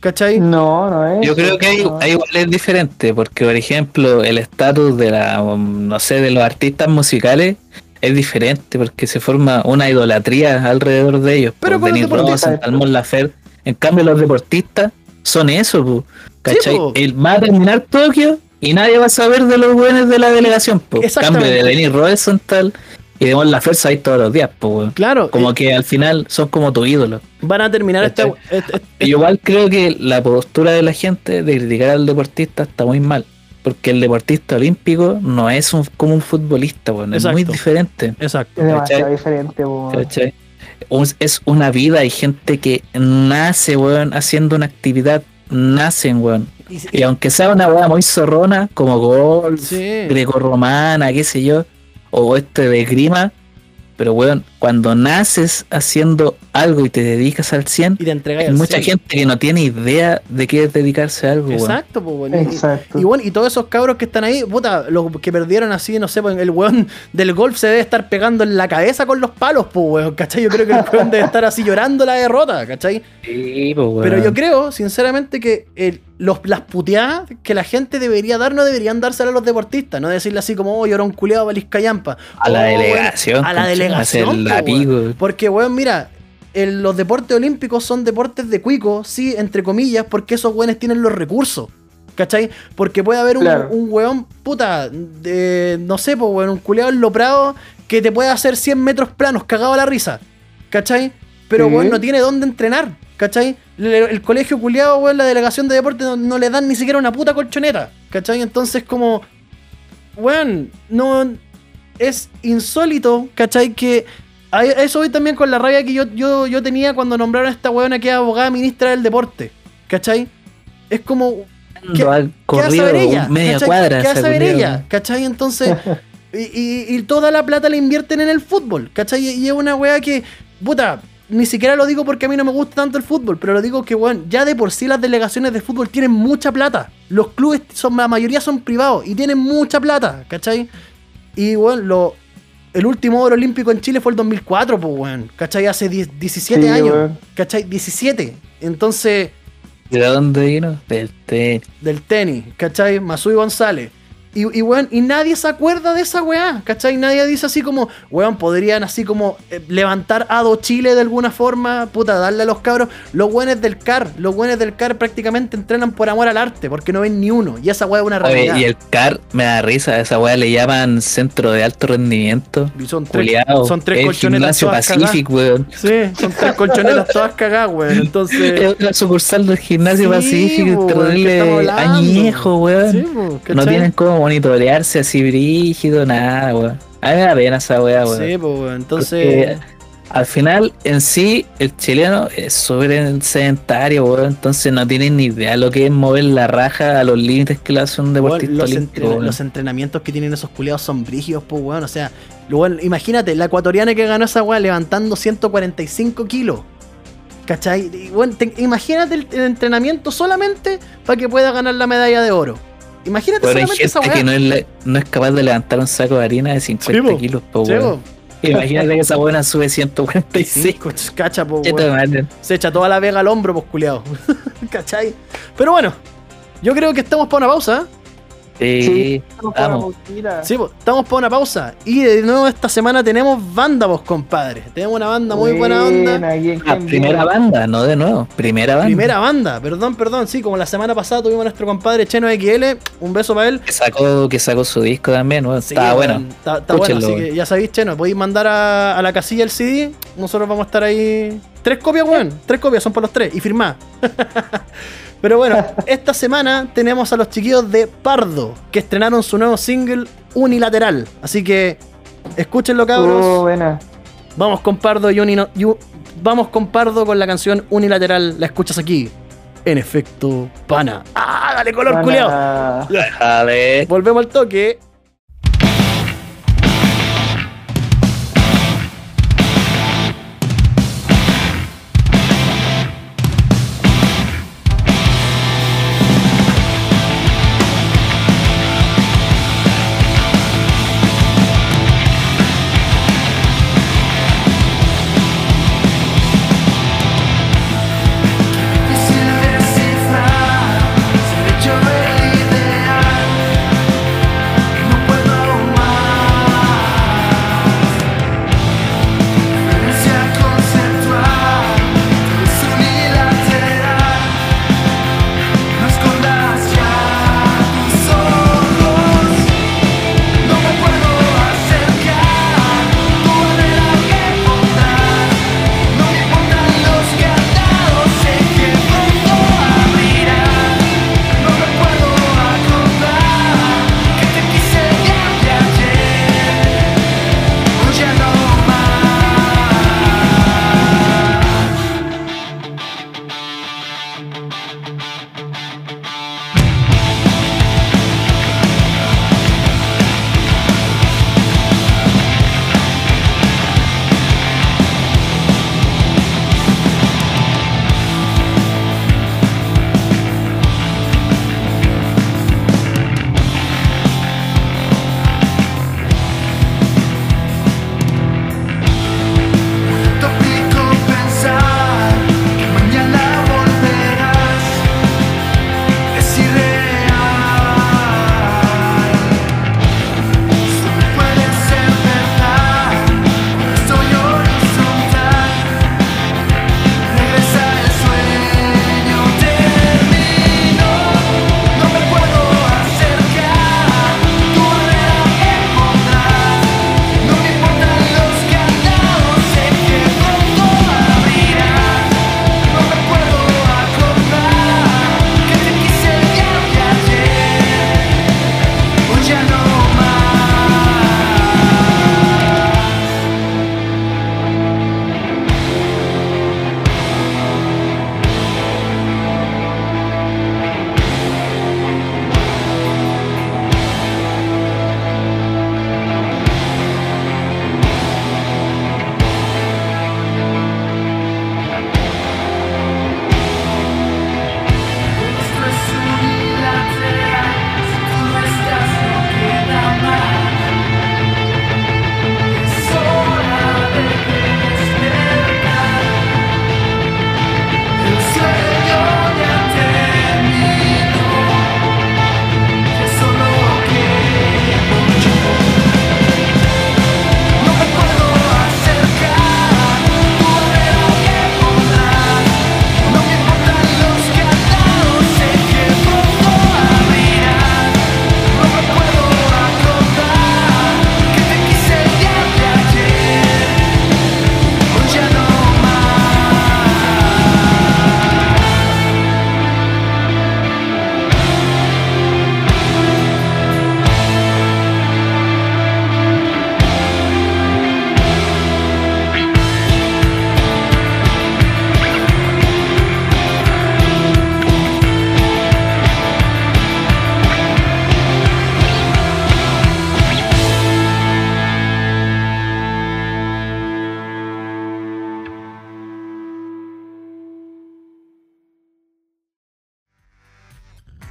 ¿cachai? No, no es. Yo creo que no. ahí igual es diferente, porque por ejemplo el estatus de la, um, no sé, de los artistas musicales es diferente, porque se forma una idolatría alrededor de ellos. Pero por Denis Mon Laferte. En cambio los deportistas son eso, pu, ¿cachai? po. El- va a terminar Tokio y nadie va a saber de los buenos de la delegación. En cambio de Denis Rosenthal y de Laferte ahí todos los días, pu, weón. Claro, Como eh, que al final son como tu ídolo. van a terminar esta, ¿Cachai? est- est- Yo igual creo que la postura de la gente de criticar al deportista está muy mal. Porque el deportista olímpico no es un, como un futbolista, bueno, es muy diferente. Exacto. Es demasiado ¿cachai? diferente, Es una vida, hay gente que nace, weón, haciendo una actividad, nacen, weón. Y aunque sea una weá muy zorrona, como golf, Sí. grecorromana, qué sé yo, o este de grima, pero weón, cuando naces haciendo algo y te dedicas al 100, Y te hay al mucha 100. gente que no tiene idea de qué es dedicarse a algo. Exacto, pues, bueno. Y- Exacto. Y, bueno, y todos esos cabros que están ahí, puta, los que perdieron así, no sé, pues, el weón del golf se debe estar pegando en la cabeza con los palos, pues, weón, ¿cachai? Yo creo que el weón debe estar así llorando la derrota, ¿cachai? Sí, pues, weón. Pero yo creo, sinceramente, que el- los, las puteadas que la gente debería dar no deberían dárselas a los deportistas, no decirle así como, oh, lloró un culeado Valiscayampa. A la Oh, delegación, a la delegación. La pico. Porque, weón, mira, el- los deportes olímpicos son deportes de cuico, sí, entre comillas, porque esos weones tienen los recursos. ¿Cachai? Porque puede haber un, Claro. un weón, puta, de, no sé, pues, weón, un culeado en Loprado que te puede hacer 100 metros planos, cagado a la risa. ¿Cachai? Pero, weón, no tiene dónde entrenar. ¿Cachai? Le- El, colegio culiado, weón, la delegación de deporte no, no le dan ni siquiera una puta colchoneta. ¿Cachai? Entonces, como, weón, no. Es insólito, ¿cachai? Que eso voy también con la rabia que yo, yo, yo tenía cuando nombraron a esta weona que es abogada ministra del deporte. ¿Cachai? Es como. ¿Qué- Lo ha ¿Qué va a corrido saber ella? media ¿cachai? cuadra. ¿Qué va a se ha saber corrido. ella? ¿Cachai? Entonces, Y, y- y toda la plata la invierten en el fútbol, ¿cachai? Y es una weá que, puta, ni siquiera lo digo porque a mí no me gusta tanto el fútbol, pero lo digo que, weón, ya de por sí las delegaciones de fútbol tienen mucha plata. Los clubes, son, la mayoría son privados y tienen mucha plata, ¿cachai? Y, weón, lo, el último oro olímpico en Chile fue el 2004, pues, weón, ¿cachai? Hace 10 17 Sí, años, weón. ¿cachai? 17. Entonces, ¿Y de dónde vino? Del té. del tenis, ¿cachai? Masui González. Y, y, weón, y nadie se acuerda de esa weá, ¿cachai? Nadie dice así como, weón, podrían así como eh, levantar Ado Chile de alguna forma, puta, darle a los cabros. Los weones del CAR, los weones del CAR prácticamente entrenan por amor al arte, porque no ven ni uno. Y esa weá es una Oye, realidad. y el CAR me da risa, a esa weá le llaman centro de alto rendimiento. Y son tres, Culeado. son tres el colchonetas todas Pacific, weón. cagadas. Sí, son tres colchonetas todas cagadas, weón. Entonces... Es una sucursal del gimnasio Sí, weón, ¿qué terrible añejo, weón. Sí, po, no tienen cómo monitorearse así brígido, nada, weón. A mí me da pena esa weá, weón. Sí, pues. Entonces... Porque al final, en sí, el chileno es súper sedentario, weón. Entonces no tienen ni idea lo que es mover la raja a los límites que le hace un deportista los, weón. los entrenamientos que tienen esos culiados son brígidos, pues, weón. O sea, weón, imagínate, la ecuatoriana que ganó esa weá levantando 145 kilos. ¿Cachai? Y, weón, te- imagínate el, el entrenamiento solamente para que pueda ganar la medalla de oro. Imagínate Pero hay solamente esa gente weá. que no es, la- no es capaz de levantar un saco de harina de 50 Sí, po. kilos, po, weón. Imagínate que esa buena sube Sí, 145. coch- cacha, pues, ¿Qué te weón. Se echa toda la vega al hombro, pues, culiado. ¿Cachai? Pero bueno, yo creo que estamos para una pausa. ¿eh? Sí, vamos. Sí, pues, estamos para una pausa. Y de nuevo esta semana tenemos banda, vos, compadre. Tenemos una banda muy buena onda. Ah, primera banda, no de nuevo. Primera banda. Primera banda, perdón, perdón, sí, como la semana pasada tuvimos a nuestro compadre Cheno XL, un beso para él. Que sacó, que sacó su disco también. Sí, weón, bueno. Está, está bueno, Escúchenlo, así que ya sabéis, Cheno, podéis mandar a, a la casilla el CD. Nosotros vamos a estar ahí. Tres copias, weón. Tres copias, son por los tres. Y firmá. Pero bueno, esta semana tenemos a los chiquillos de Pardo, que estrenaron su nuevo single Unilateral. Así que escúchenlo, cabros. Oh, buena. Vamos con Pardo y Unino- y Vamos con Pardo con la canción Unilateral. La escuchas aquí. En efecto, pana. ¡Ah! Dale color, culiao. Déjale. Volvemos al toque.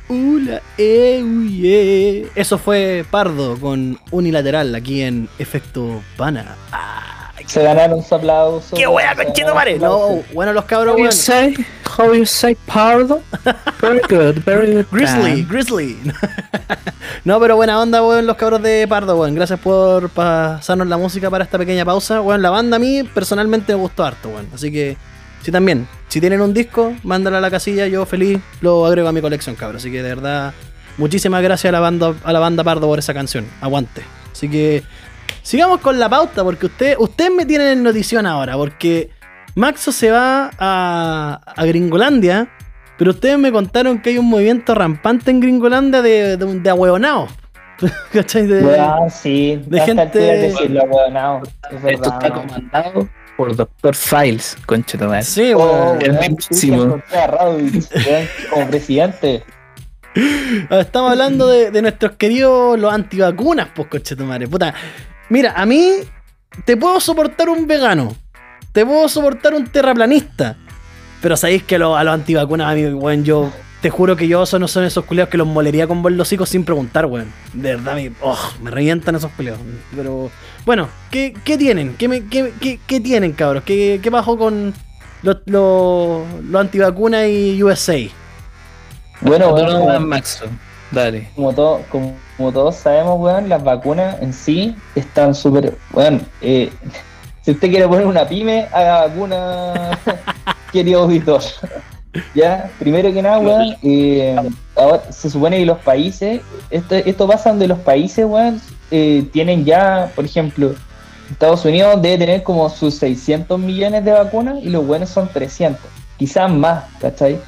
Ula, eh, uy, eh. Eso fue Pardo con Unilateral aquí en Efecto Pana. Ah, Se ganaron su aplauso. ¡Qué wea, conchito mare! No, bueno, los cabros, How you weón. say? How you say pardo? Very good, very good. Grizzly, Grizzly. no, pero buena onda, weón, los cabros de Pardo, weón. Gracias por pasarnos la música para esta pequeña pausa. Weón, la banda a mí personalmente me gustó harto, weón. Así que, sí, también. Si tienen un disco, mándalo a la casilla. Yo feliz lo agrego a mi colección, cabros. Así que de verdad, muchísimas gracias a la banda, a la banda Pardo por esa canción. Aguante. Así que, sigamos con la pauta, porque usted, ustedes me tienen en notición ahora, porque Maxo se va a, a Gringolandia. Pero ustedes me contaron que hay un movimiento rampante en Gringolandia de, de, de ahueonados. ¿Cachai? De- sí. de gente- decirlo, weón, no, es Esto está comandado por Dr. Files, concha de madre. Sí, Oh, weón, como presidente. Ah, Estamos hablando de, de nuestros queridos los antivacunas, pues, madre. Puta. Mira, a mí te puedo soportar un vegano. Te puedo soportar un terraplanista. Pero sabéis que lo- a los antivacunas, a mí, weón, yo te juro que yo no son esos culeos que los molería con los sin preguntar, weón. De verdad, me, oh, me revientan esos culeos. Pero, bueno, ¿qué, qué tienen? ¿Qué, me- qué- qué- qué tienen, cabros? ¿Qué, qué pasó con los, los, los antivacunas y USA? Bueno, Bueno, weón, como- Maxo, dale. como, todo, como, como todos sabemos, weón, las vacunas en sí están súper. Weón, eh, si usted quiere poner una pyme, haga vacuna, querido auditor. Ya, primero que nada, weón, eh, ahora se supone que los países, esto, esto pasa donde los países, weón, eh, tienen ya, por ejemplo, Estados Unidos debe tener como sus 600 millones de vacunas y los buenos son 300, quizás más, ¿cachai?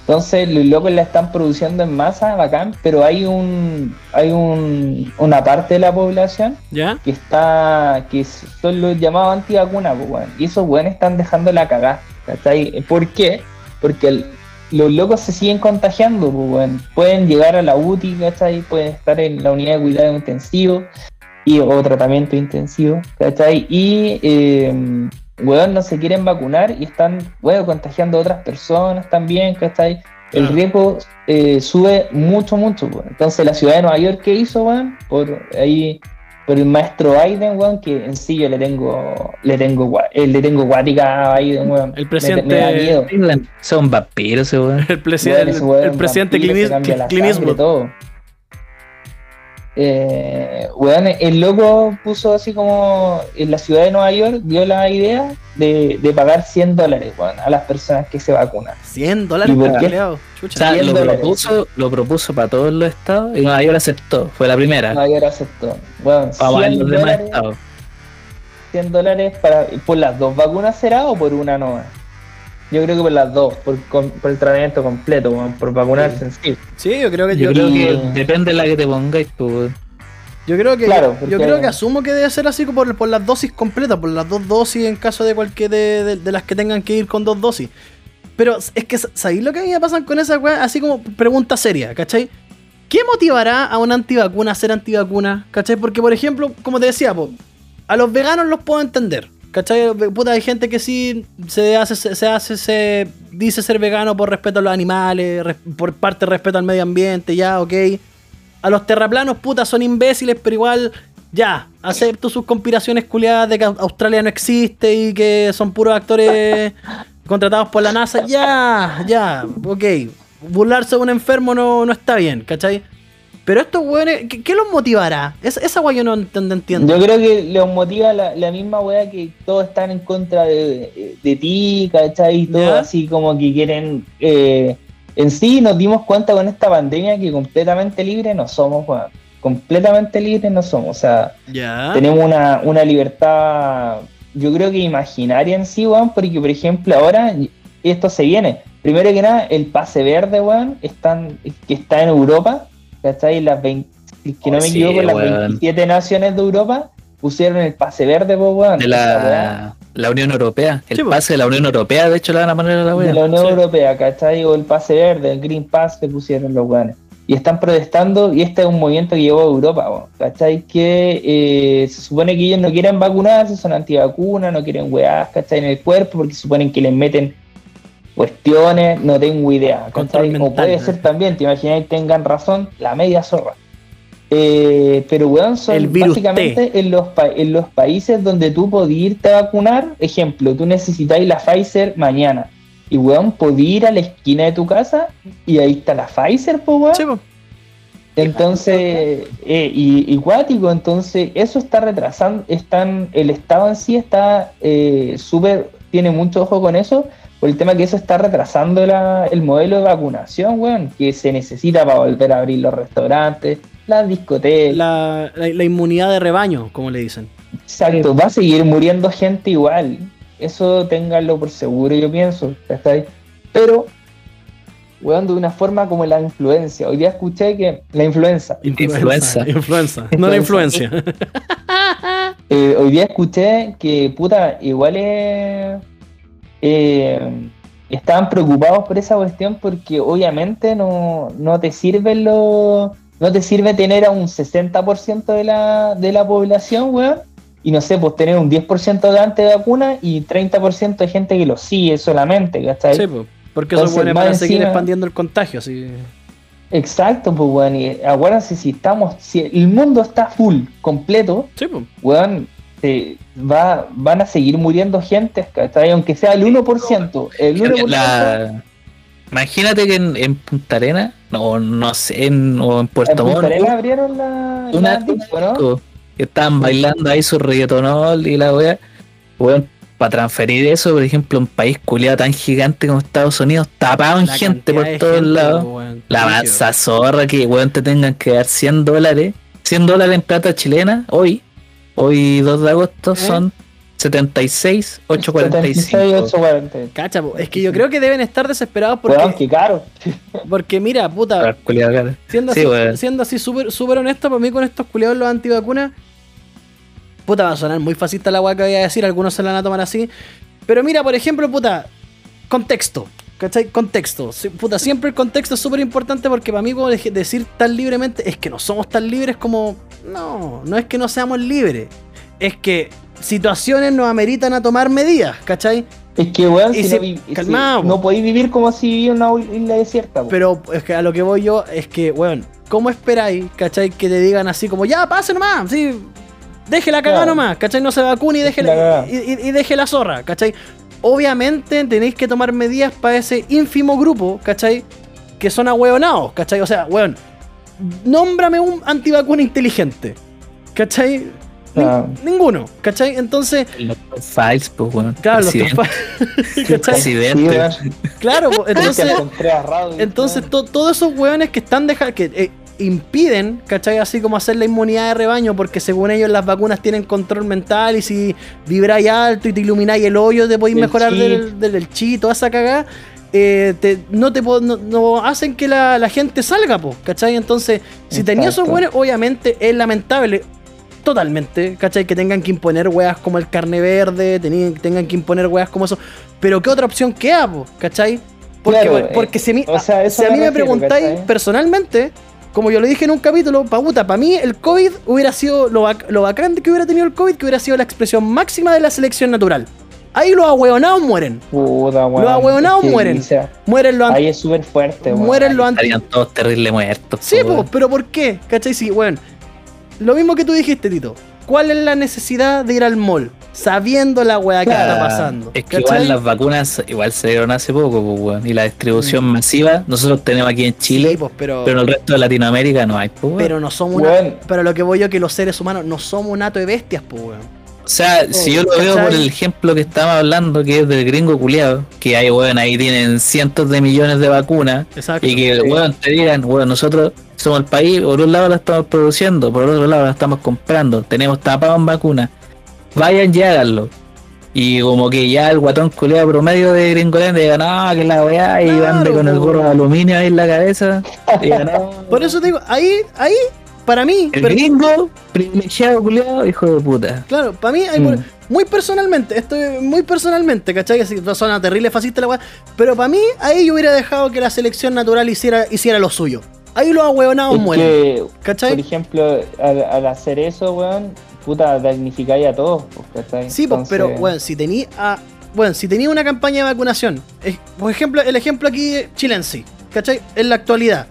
Entonces los locos la están produciendo en masa, bacán, pero hay un hay un, una parte de la población ¿Ya? que está que son los llamados antivacunas, pues, y esos weones están dejando la cagada, ¿cachai? ¿Por qué? Porque el- los locos se siguen contagiando, pues, pueden llegar a la UTI, ¿cachai? Pueden estar en la unidad de cuidado intensivo y o tratamiento intensivo, ¿cachai? Y eh, weón, no se quieren vacunar y están, weón, contagiando a otras personas también, ¿cachai? El riesgo eh, sube mucho, mucho, weón. Entonces la ciudad de Nueva York, ¿qué hizo, weón? Por ahí, por el maestro Biden, weón, que en sí yo le tengo, le tengo, gua- eh, le tengo guática a Biden, weón. El presidente- me da miedo. Son vampiros, weón. El, Weón, presidente, weón el presidente vampiro, Clint, Eastwood. Eh, weón, el loco puso así como en la ciudad de Nueva York dio la idea de, de pagar 100 dólares weón, a las personas que se vacunan. 100 dólares ¿Y por qué? culiao. O Chucha. sea, 100 lo dólares. propuso, lo propuso para todos los estados y Nueva York aceptó. Fue la primera. Nueva York aceptó. Weón, Vamos a ver 100 los demás dólares, estados. 100 dólares para, por las dos vacunas será o por una no. Yo creo que por las dos, por, con- por el tratamiento completo, weón, por vacunarse en sí. Sí, yo creo que Yo yo, creo y- que depende de la que te pongáis, weón. yo creo que Claro, yo, porque- yo creo que asumo que debe ser así como por, por las dosis completas, por las dos dosis en caso de cualquier de, de- de las que tengan que ir con dos dosis. Pero es que ¿sabéis lo que a mí me pasan con esa weá? Así como pregunta seria, ¿cachai? ¿Qué motivará a un antivacuna a ser antivacuna? ¿Cachai? Porque, por ejemplo, como te decía, po, a los veganos los puedo entender. ¿Cachai? Puta, hay gente que sí se hace, se, hace, se dice ser vegano por respeto a los animales, por parte respeto al medio ambiente, ya, ok. A los terraplanos, puta, son imbéciles, pero igual, ya, acepto sus conspiraciones culiadas de que Australia no existe y que son puros actores contratados por la NASA, ya, ya, ok. Burlarse de un enfermo no, no está bien, ¿cachai? Pero estos weones, ¿qué, qué los motivará? Esa, esa weá yo no ent- entiendo. Yo creo que les motiva la, la misma weá que todos están en contra de, de ti, ¿cachai? Y todo Ya. así como que quieren. eh, en sí nos dimos cuenta con esta pandemia que completamente libres no somos, weón. Completamente libres no somos. O sea, Ya. tenemos una, una libertad, yo creo que imaginaria en sí, weón, porque por ejemplo ahora esto se viene. Primero que nada, el pase verde, weón, están, que está en Europa, ¿cachai? Las 20, si que no Oh, me sí, equivoco, las weón. 27 naciones de Europa pusieron el pase verde, pues, weón. De la, la Unión Europea. El Sí, pase de la Unión Europea, de hecho, le van a poner a la de wea. la Unión sí. Europea, ¿cachai? O el pase verde, el Green Pass que pusieron los weones. Y están protestando, y este es un movimiento que llevó a Europa, weón, ¿cachai? Que eh, se supone que ellos no quieren vacunarse, son antivacunas, no quieren weás, ¿cachai? En el cuerpo, porque suponen que les meten cuestiones, no tengo idea. O puede ser también, te imaginas que tengan razón, la media zorra. Eh, pero weón, son El virus básicamente en los, en los países donde tú podías irte a vacunar, ejemplo, tú necesitáis la Pfizer mañana. Y weón, podías ir a la esquina de tu casa y ahí está la Pfizer, pues weón. Sí, po. Entonces, eh, y, y cuático, entonces eso está retrasando, están, el Estado en sí está eh, súper, tiene mucho ojo con eso, por el tema que eso está retrasando la- el modelo de vacunación, weón, que se necesita para volver a abrir los restaurantes, las discotecas, La, la- la inmunidad de rebaño, como le dicen. exacto, va a seguir muriendo gente igual, eso ténganlo por seguro, yo pienso, ¿cachai? Pero, weón, de una forma como la influencia, hoy día escuché que la influenza, Influenza. Influenza. No la influencia. Eh, hoy día escuché que, puta, igual es, eh, estaban preocupados por esa cuestión porque obviamente no, no te sirve lo, no te sirve tener a un 60% de la, de la población, weón, y no sé, pues tener un 10% de antivacuna y 30% de gente que lo sigue solamente, ¿cachai? Sí, po. Porque eso bueno para seguir encima- expandiendo el contagio. Así. Exacto, pues, weón, y acuérdense, si estamos, si el mundo está full, completo, Sí, po. weón, eh, va, van a seguir muriendo gente, ¿cachai? Aunque sea el 1%. El 1%. La- Imagínate que en, en Punta Arena, no, no sé, en, o en en Puerto Punta Montt, Arenas abrieron la, una la disco, ¿no? disco, que estaban bailando ahí su reggaetonol y la wea. Weón, para transferir eso, por ejemplo, un país culiado tan gigante como Estados Unidos, tapado en La gente por todos lados. La masa zorra que weón te tengan que dar 100 dólares. 100 dólares en plata chilena hoy. Hoy 2 de agosto son 76, 845. 76, 840. Cacha, es que yo creo que deben estar desesperados porque, Weón, qué caro. porque mira, puta, siendo Sí, así, siendo así súper súper honesto, para mí con estos culiados los antivacunas, puta, va a sonar muy fascista la weá que voy a decir, algunos se la van a tomar así. Pero mira, por ejemplo, puta, contexto. ¿Cachai? Contexto. Puta, siempre el contexto es súper importante porque para mí como de- decir tan libremente es que no somos tan libres como... No, no es que no seamos libres. Es que situaciones nos ameritan a tomar medidas, ¿cachai? Es que, weón, si no, vi- si- no po. podéis vivir como si vivieras en una isla desierta. po. Pero es que a lo que voy yo es que, weón, ¿cómo esperáis, cachai, que te digan así como, ya, pase nomás, sí, deje la cagada Claro. nomás, cachai, no se vacune y deje Deje la la, cagada. y, y- y deje la zorra, cachai? Obviamente tenéis que tomar medidas para ese ínfimo grupo, cachai, que son ahueonados, cachai, o sea, weón, nómbrame un antivacuna inteligente, cachai, Ah. ninguno, cachai, entonces, Los files, pues weón. claro, los Presidente. que- Sí, ¿cachai? Presidente. weón. Claro, entonces... Entonces, to- todos esos hueones que están dejando. que eh, impiden, ¿cachai? Así como hacer la inmunidad de rebaño, porque según ellos las vacunas tienen control mental y si vibráis alto y te ilumináis el hoyo, te podéis El mejorar chi. del, del, del chi, toda esa cagada. eh, te- no te no, no hacen que la, la gente salga, po, ¿cachai? Entonces, si tenías esos hueones, obviamente es lamentable. Totalmente, ¿cachai? Que tengan que imponer weas como el carne verde, tengan que imponer weas como eso. Pero ¿qué otra opción queda, po? ¿cachai? Porque, Claro, porque eh, si a mí, o sea, eso si a me mí me refiero, preguntáis ¿cachai? personalmente, como yo lo dije en un capítulo, paguta, para mí el COVID hubiera sido lo, bac- lo bacán de que hubiera tenido el COVID, que hubiera sido la expresión máxima de la selección natural. Ahí los ahueonados mueren. Puta, weón. Los ahueonados mueren. Mueren los, ahí es súper fuerte, weón. mueren los. Estarían todos terrible muertos. Sí, po, weón. pero ¿por qué? ¿Cachai? Sí, bueno. Lo mismo que tú dijiste, Tito. ¿Cuál es la necesidad de ir al mall? Sabiendo la weá que Claro. está pasando. Es que ¿cachai? igual las vacunas igual se dieron hace poco, pues, weón. Y la distribución masiva, nosotros tenemos aquí en Chile, Mm. Sí, pues, pero, pero en el resto de Latinoamérica no hay, pues, pero no somos una. Pero lo que voy yo es que los seres humanos no somos un hato de bestias, pues, weón. O sea, si yo lo veo ¿Cachai? por el ejemplo que estamos hablando, que es del gringo culiado, que hay, weón, ahí tienen cientos de millones de vacunas, Exacto. y que, Sí. weón, te digan, weón, nosotros somos el país, por un lado la estamos produciendo, por otro lado la estamos comprando, tenemos tapado en vacunas, vayan y háganlo. Y como que ya el guatón culiado promedio de Gringolandia diga, no, que la weá, y Claro, ande con el gorro de aluminio ahí en la cabeza, y diga, no. Por eso te digo, ahí, ahí, para mí, El gringo, privilegiado culiado, hijo de puta. claro, para mí, hay Mm. por- muy personalmente, esto es muy personalmente, ¿cachai? Así que suena terrible fascista la weá, pero para mí, ahí yo hubiera dejado que la selección natural hiciera, hiciera lo suyo. Ahí los ahueonados mueren, que, ¿cachai? por ejemplo, al, al hacer eso, weón, puta, damnificáis a todos, pues, ¿cachai? Sí, pues, pero, weón, si tení a. bueno, si tenía una campaña de vacunación, eh, por ejemplo, el ejemplo aquí Chilense, ¿cachai? En la actualidad,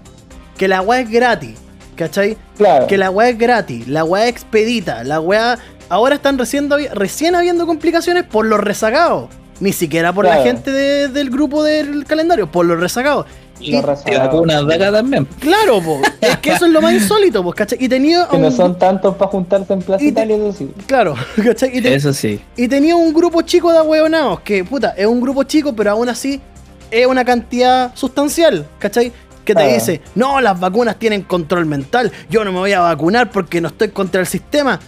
que la weá es gratis, ¿cachai? Claro. Que la weá es gratis, la weá es expedita, la weá. Ahora están recién, recién habiendo complicaciones por los rezagados. Ni siquiera por la gente de- del grupo del calendario, por los rezagados. Y Te vacunas de acá también. Claro, po. es que eso es lo más insólito, pues, ¿cachai? Y tenía Que no son tantos para juntarse en Plaza Y te- Italia, eso sí. Claro, ¿cachai? Y, te- Eso sí. y tenía un grupo chico de ahueonados, que puta, es un grupo chico, pero aún así es una cantidad sustancial, ¿cachai? Que te Claro. dice, no, las vacunas tienen control mental, yo no me voy a vacunar porque no estoy contra el sistema.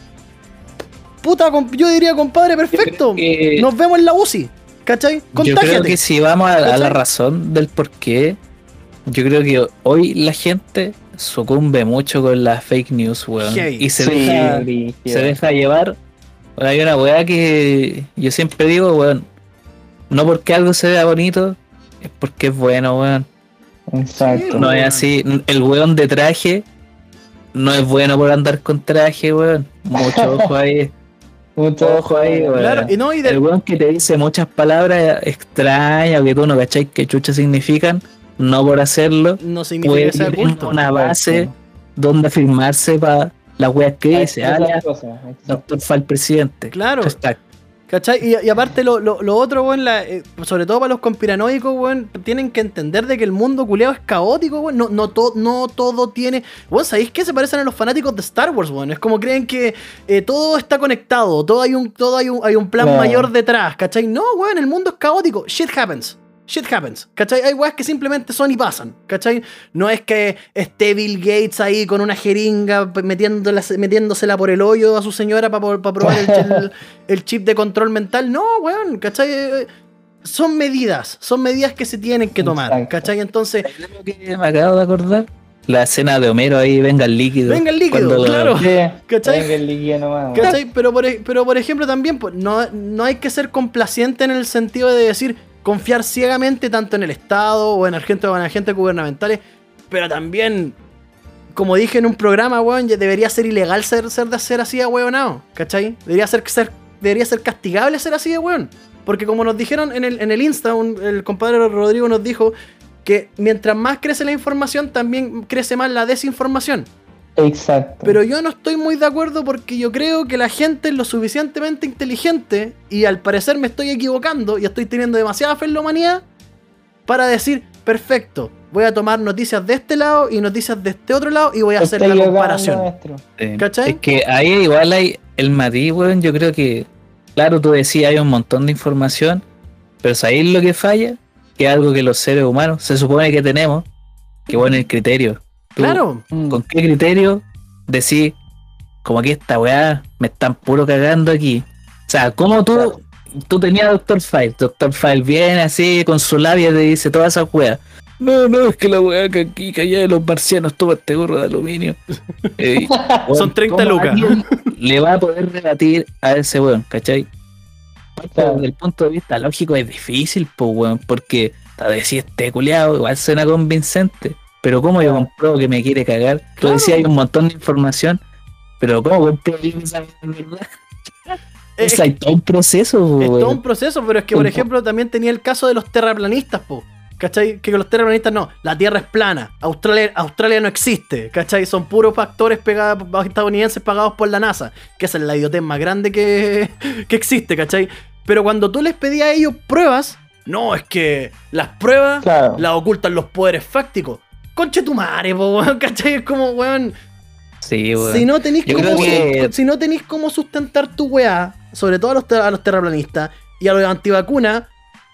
Puta, yo diría, compadre, perfecto. que- Nos vemos en la UCI, ¿cachai? Yo creo Contágiate. que si vamos a, a la razón del por qué, yo creo que hoy la gente sucumbe mucho con las fake news, weón. Heavy. Y se, Sí, deja, se deja llevar. Bueno, Hay una weá que yo siempre digo, weón, no porque algo se vea bonito, es porque es bueno, weón. Exacto. No weón. es así. El weón de traje no es bueno por andar con traje, weón. Mucho ojo ahí. Mucho Ojo ahí, weón. Claro, y no, y El weón que te dice muchas palabras extrañas que tú no cachai qué chucha significan, no por hacerlo, no puede culto. una base donde afirmarse para las weas que dice, Esas alias, doctor Fal presidente. Claro. Hashtag. ¿Cachai? Y, y aparte lo, lo- lo otro, weón, la- eh, sobre todo para los conspiranoicos, weón, tienen que entender de que el mundo culeado es caótico, weón. No, no, to- no todo tiene... Weón, ¿sabéis qué? Se parecen a los fanáticos de Star Wars, weón. Es como creen que eh, todo está conectado, todo hay un, todo hay un, hay un plan mayor detrás, ¿cachai? No, weón, el mundo es caótico. Shit happens. Shit happens, ¿cachai? Hay weas que simplemente son y pasan, ¿cachai? No es que esté Bill Gates ahí con una jeringa metiéndosela por el hoyo a su señora para probar el, el- el chip de control mental. No, weón, ¿cachai? Son medidas, son medidas que se tienen que tomar, Exacto. ¿cachai? Entonces, ¿Sabes lo que me acabo de acordar? La escena de Homero ahí, venga el líquido. venga el líquido, claro. ¿Cachai? venga el líquido nomás, weón. ¿Cachai? Pero por, e- pero por ejemplo también, pues, no, no hay que ser complaciente en el sentido de decir confiar ciegamente tanto en el Estado o en agentes, o en agentes gubernamentales, pero también, como dije en un programa, weón, debería ser ilegal ser, ser de ser así de weonado, ¿cachai? Debería ser, ser, debería ser castigable ser así de weón. Porque como nos dijeron en el, en el Insta, un- el compadre Rodrigo nos dijo que mientras más crece la información, también crece más la desinformación. Exacto. Pero yo no estoy muy de acuerdo porque yo creo que la gente es lo suficientemente inteligente y al parecer me estoy equivocando y estoy teniendo demasiada fe en la humanidad para decir, perfecto, voy a tomar noticias de este lado y noticias de este otro lado y voy a hacer estoy la comparación. Sí. ¿Cachai? Es que ahí igual hay el matiz, weón. Yo creo que, claro, tú decías, hay un montón de información, pero ¿sabéis lo que falla? Que es algo que los seres humanos se supone que tenemos, que bueno, el criterio. Claro. ¿Con qué criterio decís, como que esta weá me están puro cagando aquí? O sea, ¿cómo tú, Claro. tú tenías Doctor File? Doctor File viene así con su labia y te dice todas esas weas. No, no, es que la weá que aquí calla de los marcianos toma este gorro de aluminio. Eh, Son 30 ¿cómo lucas. Le va a poder rebatir a ese weón, ¿cachai? Desde el punto de vista lógico es difícil, pues weón, porque a decir este culiado igual suena convincente. Pero ¿cómo yo compruebo que me quiere cagar? Tú Claro. decías hay un montón de información, pero ¿cómo compruebo que esa es verdad? es, sea, hay todo un proceso, es todo weón. un proceso, pero es que, por ejemplo, también tenía el caso de los terraplanistas, po. ¿Cachai? Que los terraplanistas no, la Tierra es plana, Australia, Australia no existe, ¿cachai? Son puros factores pegados, estadounidenses pagados por la NASA, que esa es la idiotez más grande que, que existe, ¿cachai? Pero cuando tú les pedías a ellos pruebas, no, es que las pruebas Claro. las ocultan los poderes fácticos. Conche tu madre, po, weón, ¿cachai? Es como, weón, Sí, weón. si no tenéis cómo, que- si no cómo sustentar tu weá, sobre todo a los, a los terraplanistas y a los antivacunas,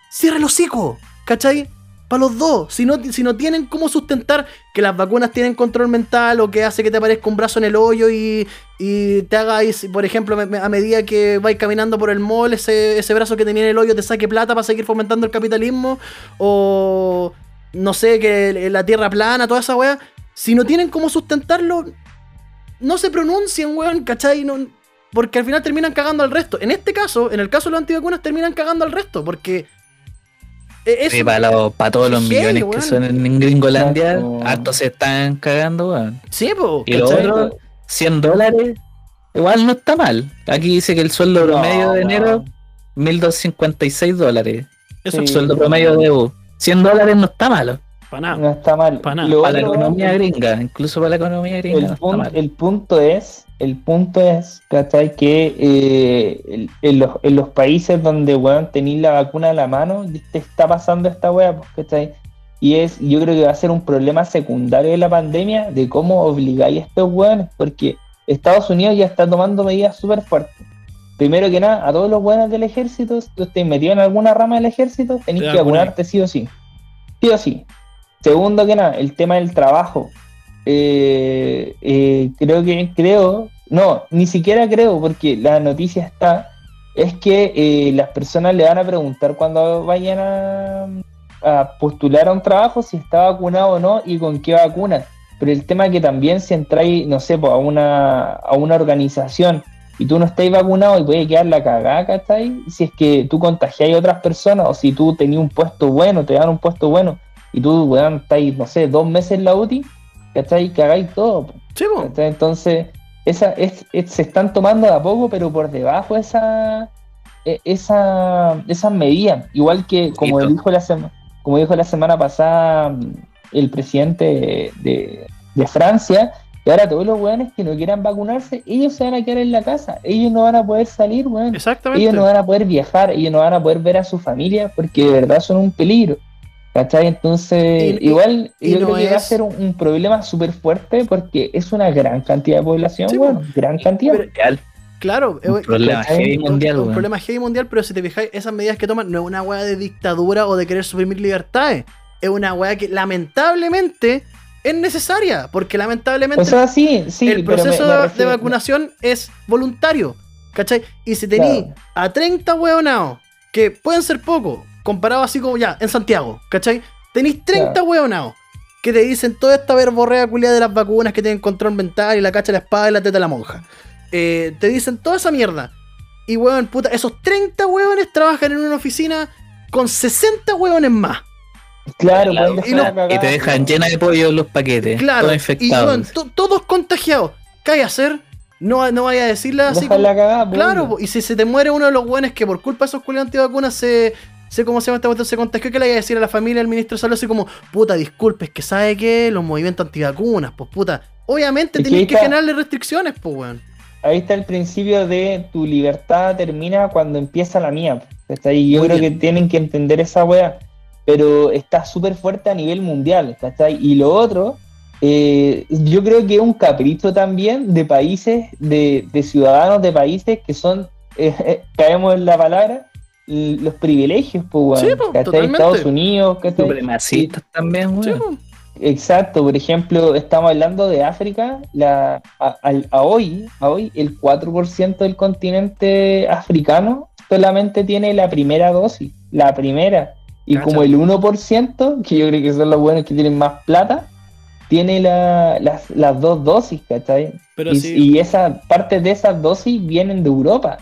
cierra el hocico, ¿cachai? Para los dos. Si no, si no tienen cómo sustentar que las vacunas tienen control mental o que hace que te aparezca un brazo en el hoyo y, y te si, por ejemplo, a medida que vais caminando por el mall, ese, ese brazo que tenía en el hoyo te saque plata para seguir fomentando el capitalismo o no sé, que la tierra plana, toda esa weá. Si no tienen cómo sustentarlo, no se pronuncien, weón, ¿cachai? No- porque al final terminan cagando al resto. En este caso, en el caso de los antivacunas, terminan cagando al resto, porque. eso- Sí, para, para todos los millones que son en Gringolandia, hartos se están cagando, weón. Sí, po, Y lo otro, 100 dólares, igual no está mal. Aquí dice que el sueldo promedio de no. enero 1.256 dólares. Eso Sí. es Sueldo promedio de EU. 100 dólares no está malo. para nada. No está mal. Nada. Para la economía gringa, incluso para la economía gringa no el, está punto, mal. el punto es, el punto es, ¿cachai? Que eh, en, los, en los países donde, weón, tenéis la vacuna a la mano, te está pasando esta weá, pues, ¿cachai? Y es, yo creo que va a ser un problema secundario de la pandemia de cómo obligáis a estos weones, porque Estados Unidos ya está tomando medidas súper fuertes. Primero que nada, a todos los weones del ejército, si tú estés metido en alguna rama del ejército, tenéis Te que vacunarte sí o sí. Sí o sí. Segundo que nada, el tema del trabajo. Eh, eh, creo que, creo, no, ni siquiera creo, porque la noticia está, es que eh, las personas le van a preguntar cuando vayan a, a postular a un trabajo si está vacunado o no y con qué vacuna. Pero el tema es que también si entráis, no sé, pues, a, una, a una organización y tú no estáis vacunado y puede quedar la cagada, ¿cachai? Si es que tú contagiáis a otras personas o si tú tenías un puesto bueno, te dan un puesto bueno y tú, weón, estáis, no sé, dos meses en la UTI, ¿cachai? Cagáis todo. ¿cachai? Entonces, esa, es, es- se están tomando de a poco, pero por debajo esa, e- esa, esas medidas. Igual que, como Poquito. dijo la, sema- como dijo la semana pasada mm, el presidente de, de Francia, y ahora todos los weones que no quieran vacunarse, ellos se van a quedar en la casa, ellos no van a poder salir, weón. Exactamente. Ellos no van a poder viajar, ellos no van a poder ver a su familia porque de verdad son un peligro. ¿Cachai? Entonces, Y- igual y yo no creo que va a ser un, un problema súper fuerte porque es una gran cantidad de población, Sí, bueno, gran cantidad. pero- Claro, un eh, problema heavy un- mundial, un weón. problema heavy mundial, pero si te fijáis, esas medidas que toman no es una weá de dictadura o de querer suprimir libertades. Es una weá que lamentablemente es necesaria, porque lamentablemente o sea, sí, sí, el me- proceso me de- vacunación es voluntario. ¿Cachai? Y si tení Claro. a 30 hueonados, que pueden ser pocos, comparado así como ya, en Santiago, ¿cachai? Tenéis 30 Claro. hueonados que te dicen toda esta verborrea culiada de las vacunas que tienen control mental y la cacha de la espada y la teta de la monja. Eh, te dicen toda esa mierda. Y hueón, puta, esos 30 hueones trabajan en una oficina con 60 hueones más. Claro, Claro, pueden y te dejan llena de pollo los paquetes. Claro. Todos Y infectados. todos contagiados. ¿Qué hay que hacer? No, no vaya a decirle así Dejar como- la cagada, pues, Claro, po, y si se te muere uno de los buenos que por culpa de esos culiados antivacunas se, se, ¿cómo se llama esta cuestión? Se contagió, ¿qué le iba a decir a la familia del ministro de Salud? Así como, puta, disculpe, es que sabe que los movimientos antivacunas, pues puta. Obviamente Es que ahí está- generarle restricciones, pues, weón. Ahí está el principio de tu libertad termina cuando empieza la mía. ¿cachai? Yo Muy creo bien. que tienen que entender esa wea. Pero está súper fuerte a nivel mundial. ¿cachai? Y lo otro, eh, yo creo que es un capricho también de países, de, de ciudadanos de países que son, eh, eh, caemos en la palabra, los privilegios, pues, Sí, ¿cachai? totalmente. Estados Unidos, ¿cachai? Supremacistas también, Sí, po. Exacto, por ejemplo, estamos hablando de África, la, a, al- a hoy, a hoy el 4% del continente africano solamente tiene la primera dosis, la primera, y Cacha. como el 1%, que yo creo que son los buenos que tienen más plata, tiene la- las, las dos dosis, ¿cachai? Pero y, sí. y esa parte de esas dosis vienen de Europa.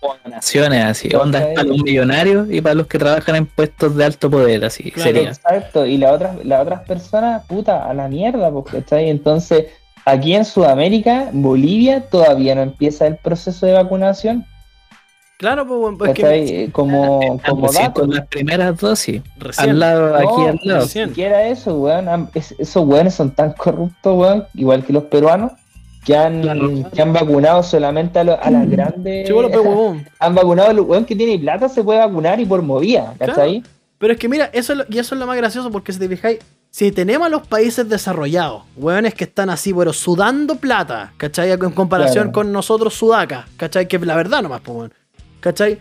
Como donaciones así. Ondas para los millonarios y para los que trabajan en puestos de alto poder, así Claro. sería. Exacto, y las otras, las otras personas, puta, a la mierda, pues, ¿cachai? Entonces, aquí en Sudamérica, Bolivia, todavía no empieza el proceso de vacunación, Claro, pues, weón, pues que Eh, Como, como dato. con las primeras dosis. recién. Al lado, aquí al lado. Ni Recién. siquiera eso, weón. Es- esos weones son tan corruptos, weón, igual que los peruanos, que han, Claro. que han vacunado solamente a, lo- a las grandes. Bueno, pero, huevón. han vacunado a los weón que tiene plata, se puede vacunar y por movida, ¿cachai? Pero es que mira, eso es lo, y eso es lo más gracioso porque si te fijáis, si tenemos a los países desarrollados, weones que están así, pero sudando plata, ¿cachai? En comparación Claro. con nosotros sudacas, ¿cachai? Que la verdad nomás, pues, weón. ¿Cachai?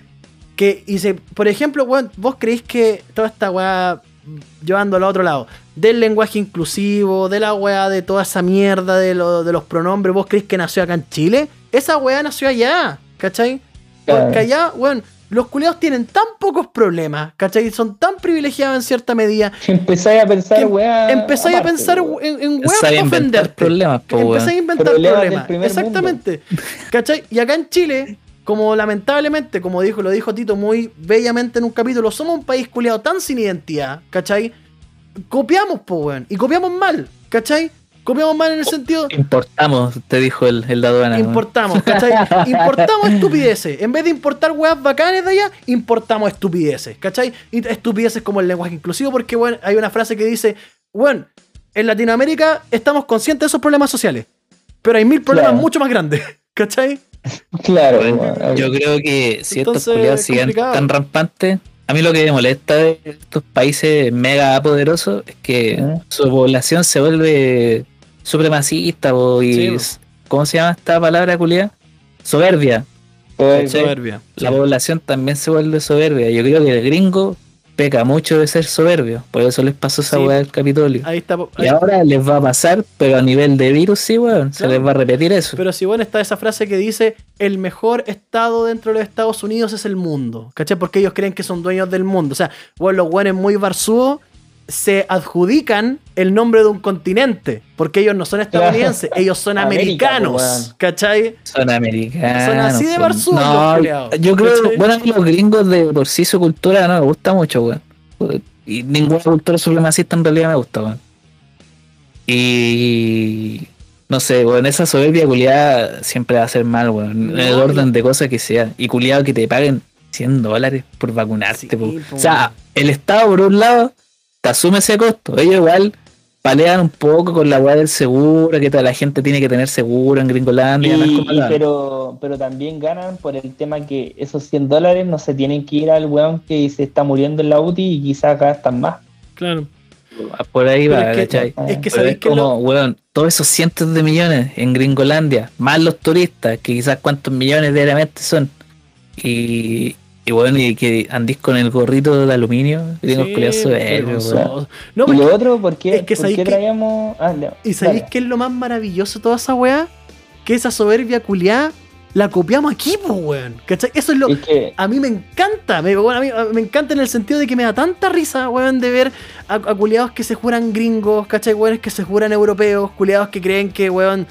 Que, y se, por ejemplo, weón, vos creéis que toda esta weá, llevándolo a otro lado, del lenguaje inclusivo, de la weá, de toda esa mierda de, lo- de los pronombres, vos creéis que nació acá en Chile? Esa weá nació allá, ¿cachai? Porque allá, weón, los culiados tienen tan pocos problemas, ¿cachai? Son tan privilegiados en cierta medida. Que empezáis a pensar, Que weá. Empezáis a pensar weón. en, en para problemas, po, Empezáis a inventar Problemas problemas. Exactamente. ¿Cachai? Y acá en Chile, como lamentablemente, como dijo, lo dijo Tito muy bellamente en un capítulo, somos un país culiado tan sin identidad, ¿cachai? Copiamos, po, weón. Y copiamos mal, ¿cachai? Copiamos mal en el sentido. Importamos, te dijo el, el de aduana. Importamos, ¿cachai? Importamos estupideces. En vez de importar weas bacanes de allá, importamos estupideces, ¿cachai? Y estupideces como el lenguaje inclusivo, porque, bueno, hay una frase que dice, bueno, en Latinoamérica estamos conscientes de esos problemas sociales, pero hay mil problemas Claro. mucho más grandes, ¿cachai? Claro, Bueno, yo creo que si estos culiados siguen tan rampantes, a mí lo que me molesta de estos países mega poderosos es que ¿Eh? su población se vuelve supremacista po, y Sí, ¿cómo se llama esta palabra culiada? Soberbia. Soberbia. La población también se vuelve soberbia. Yo creo que el gringo peca mucho de ser soberbio. Por eso les pasó esa Sí. weá del Capitolio. Ahí está. Y ahora les va a pasar, pero a nivel de virus sí, weón. Se les va a repetir eso. Pero si bueno está esa frase que dice el mejor estado dentro de los Estados Unidos es el mundo. ¿Cachai? Porque ellos creen que son dueños del mundo. O sea, bueno, los buenos muy barzúos se adjudican el nombre de un continente. Porque ellos no son estadounidenses, ellos son América, americanos. pues, weón. ¿Cachai? Son americanos. Son así de pues. barzudos No, yo creo, ¿cachai? bueno, los gringos de por sí su cultura no me gusta mucho, weón. Y ninguna cultura supremacista en realidad me gusta, weón. Y no sé, weón, esa soberbia culiada siempre va a ser mal, weón. En el No, orden de cosas que sea. Y culiado que te paguen 100 dólares por vacunarte, Sí, po. po, O sea, el Estado, por un lado, te asume ese costo. Ellos igual palean un poco con la weá del seguro, que toda la gente tiene que tener seguro en Gringolandia. Y- pero, pero también ganan por el tema que esos 100 dólares no se tienen que ir al weón que se está muriendo en la UTI y quizás gastan más. Claro. Por ahí Pero va, es que- ¿cachai? Es que sabéis es que como, lo- weón, todos esos cientos de millones en Gringolandia, más los turistas, que quizás cuántos millones diariamente son. Y, y bueno, y que andís con el gorrito de aluminio, gringos Sí, culiados No, y lo otro, ¿por qué, es que por qué traíamos...? Ah, no, ¿Y sabéis qué es lo más maravilloso de toda esa weá? Que esa soberbia culiada la copiamos aquí, pues, weón. ¿Cachai? Eso es lo. Es que, A mí me encanta, me, bueno, a mí a- me encanta en el sentido de que me da tanta risa, weón, de ver a, a culiados que se juran gringos, ¿cachai? Weones que se juran europeos, culiados que creen que, weón,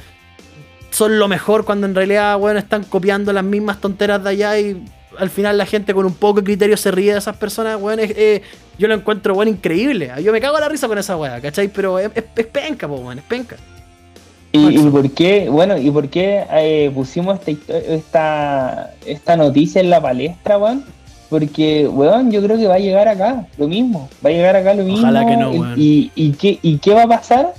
son lo mejor cuando en realidad, weón, están copiando las mismas tonteras de allá y al final la gente con un poco de criterio se ríe de esas personas, weón. es- eh, yo lo encuentro, weón, increíble. Yo me cago a la risa con esa weá, ¿cachai? Pero es, es- es penca, po, weón, es penca. y, por qué, bueno, y por qué eh, pusimos esta, esta, esta noticia en la palestra, weón? Porque, weón, yo creo que va a llegar acá lo mismo. Va a llegar acá lo mismo. Ojalá que no, weón. y, y, qué, ¿Y qué va a pasar?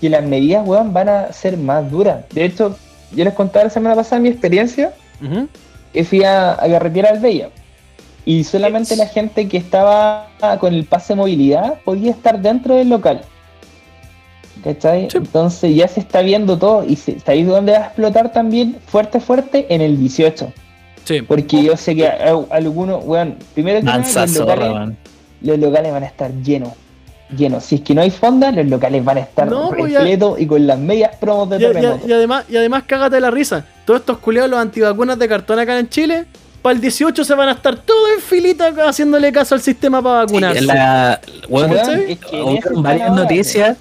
Que las medidas, weón, van a ser más duras. De hecho, yo les contaba la semana pasada mi experiencia. Fui a, a Carretera Albella. Y solamente la gente que estaba con el pase de movilidad podía estar dentro del local. ¿Cachai? Sí. Entonces ya se está viendo todo. Y se, ¿sabéis dónde va a explotar también fuerte, fuerte? En el 18. Sí. Porque yo sé que a- a- algunos, weón, primero que nada, los locales, los locales van a estar llenos. Llenos. Si es que no hay fonda, los locales van a estar No, pues repletos y con las medias promos de Y, y además, y además, cágate la risa. Todos estos culiados, los antivacunas de cartón acá en Chile, para el 18 se van a estar todos en filita acá haciéndole caso al sistema para vacunarse. Sí, están varias ahora, noticias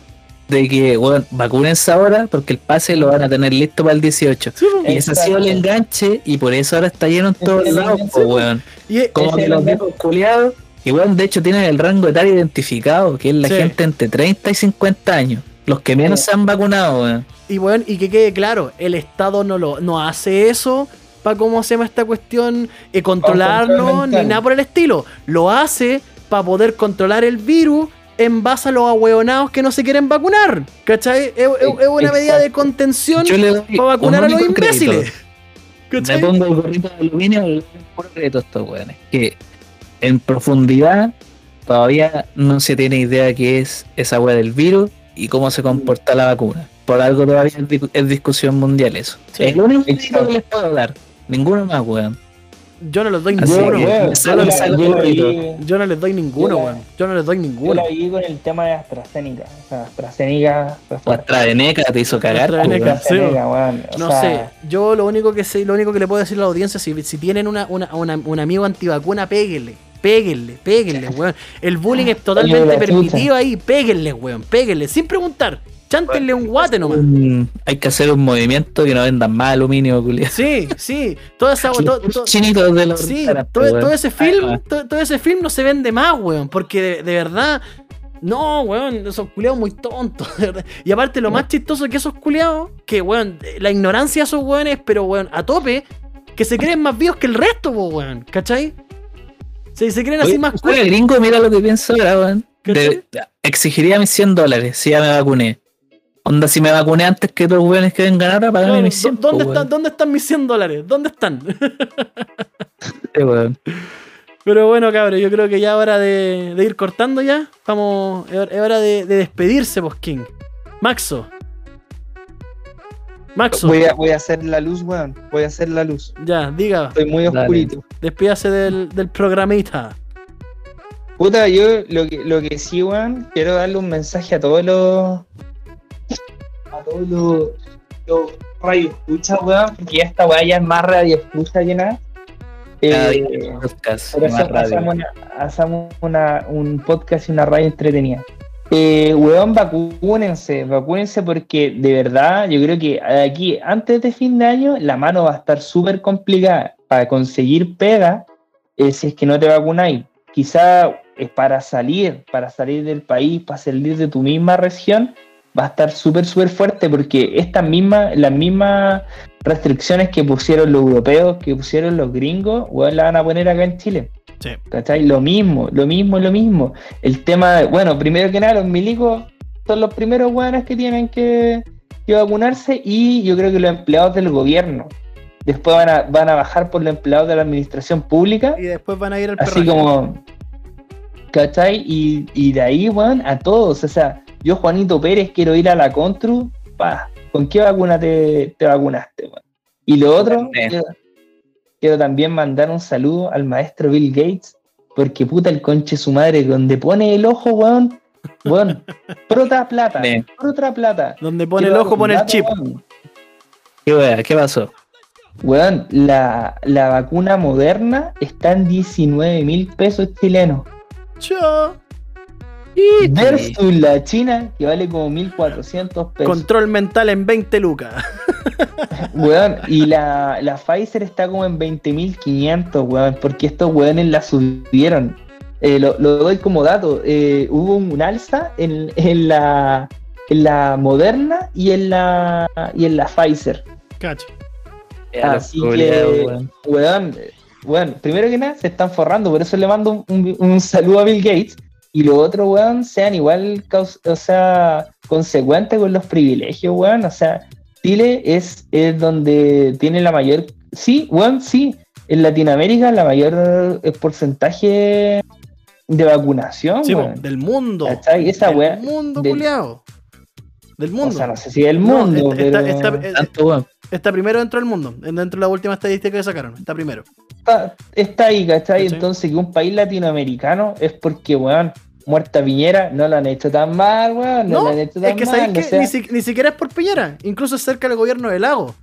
de que, weón, vacúnense ahora porque el pase lo van a tener listo para el 18. Sí, po. Y ese ha sido el enganche y por eso ahora está lleno en todos Ese es el lados, weón. Y es- Como ese que los viejos culiados, y weón, de hecho tienen el rango etario identificado, que es la Sí. gente entre 30 y 50 años. Los que menos Sí. se han vacunado, weón. Y bueno, y que quede claro, el Estado no lo no hace eso para cómo se llama esta cuestión, eh, controlarnos control ni nada por el estilo. Lo hace para poder controlar el virus en base a los ahueonados que no se quieren vacunar. ¿Cachai? Es, es- es una medida de contención para vacunar un a los imbéciles. Me pongo el gorrito de aluminio y a estos weones. Que en profundidad todavía no se tiene idea qué es esa weá del virus y cómo se comporta la vacuna. Por algo todavía es, di- es discusión mundial eso. Sí. Es lo único que les puedo dar. Ninguno más, weón. Yo no les doy ninguno. weón. yo Yo no les doy ninguno, Yo weón. Yo no les doy Yo ninguno. la vi con el tema de AstraZeneca. O sea, AstraZeneca. AstraZeneca te hizo cagar. AstraZeneca. No sea, sé, yo lo único que sé, lo único que le puedo decir a la audiencia, si, si tienen una, una- una- un amigo antivacuna, péguenle, péguenle, péguenle, weón. El bullying es totalmente la permitido ahí, péguenle, weón, péguenle, sin preguntar. Chántenle un guate nomás. Hay que hacer un movimiento que no vendan más aluminio, culiado. Sí, sí, toda esa, to- to- Chinitos de los sí, todo, todo ese film, va. todo, todo ese film no se vende más, weón, porque de, de verdad No, weón, esos culiados muy tontos. de verdad. Y aparte, lo más chistoso que esos culiados, que weón, la ignorancia de esos weones, pero weón, a tope, que se creen más vivos que el resto, weón, ¿cachai? Se, se creen así Oye, más oye, cuerdos. gringo, mira lo que pienso ahora, weón. Exigiría mis 100 dólares si ya me vacuné. Onda, si me vacuné antes que los weones que vengan ahora, pagame Claro, mis 100. ¿dó- ¿dónde, po, están, ¿Dónde están mis 100 dólares? ¿Dónde están? Sí, weón. Pero bueno, cabrón, yo creo que ya es hora de, de ir cortando ya. Vamos, es hora- es hora de, de despedirse, pues, King. Maxo. Maxo, Voy a, voy a hacer la luz, weón. Voy a hacer la luz. ya, diga, Estoy muy Dale. oscurito. despídase del, del programita. Puta, yo lo que, lo que sí, weón, quiero darle un mensaje a todos los. A todos los. Los radio escucha, weón, porque esta weá ya es más radio escucha que nada. Eh, podcast, por eso hacemos, una- hacemos una- un podcast y una radio entretenida. Eh, weón, vacúnense, vacúnense porque de verdad yo creo que aquí, antes de fin de año, la mano va a estar súper complicada para conseguir pega eh, si es que no te vacunáis. Quizá es para salir, para salir del país, para salir de tu misma región, va a estar súper, súper fuerte porque estas mismas, las mismas restricciones que pusieron los europeos, que pusieron los gringos, weón, la van a poner acá en Chile. Sí. ¿Cachai? Lo mismo, lo mismo, lo mismo. El tema, de- bueno, primero que nada, los milicos son los primeros weones que tienen que, que vacunarse y yo creo que los empleados del gobierno. Después van a, van a bajar por los empleados de la administración pública, Y después van a ir al así perraje. como, ¿cachai? Y, y de ahí, weón, a todos. O sea, yo, Juanito Pérez, quiero ir a la Contru, pa, ¿con qué vacuna te, te vacunaste, weón? Y lo otro, quiero, quiero también mandar un saludo al maestro Bill Gates, porque puta el conche su madre, donde pone el ojo, weón, weón, prota plata, prota plata. Donde pone el ojo, pone el chip. weón. ¿Qué, wea? ¿Qué pasó? Weón, la, la vacuna moderna está en 19 mil pesos chilenos. Chao. Versus la China, que vale como 1400 pesos. Control mental en 20 lucas. Weón, y la, la Pfizer está como en 20.500, weón, porque estos weones la subieron. Eh, lo, lo doy como dato. eh, hubo un alza en, en la, en la Moderna y en la, y en la Pfizer. Cacho. Así que, weón. weón, weón, primero que nada se están forrando, por eso le mando un, un- un saludo a Bill Gates. Y lo otro, weón, sean igual, o sea, consecuentes con los privilegios, weón. O sea, Chile es, es donde tiene la mayor, sí, weón, sí, en Latinoamérica la mayor eh, porcentaje de vacunación, Sí, weón. del mundo. ¿Cachai? Esa del mundo, del- culiao. Del mundo. O sea, no sé si del No, mundo, está, pero está- está- Tanto, weón. está primero dentro del mundo. Dentro de la última estadística que sacaron. Está primero. Está, está ahí, ¿cachai? ¿Cachai? Entonces, que un país latinoamericano es porque, weón, Muerta Piñera no lo han hecho tan mal, weón, no, No, lo han hecho tan es que mal. sabéis o que sea, ni, si- ni siquiera es por Piñera. Incluso es cerca del gobierno del lago.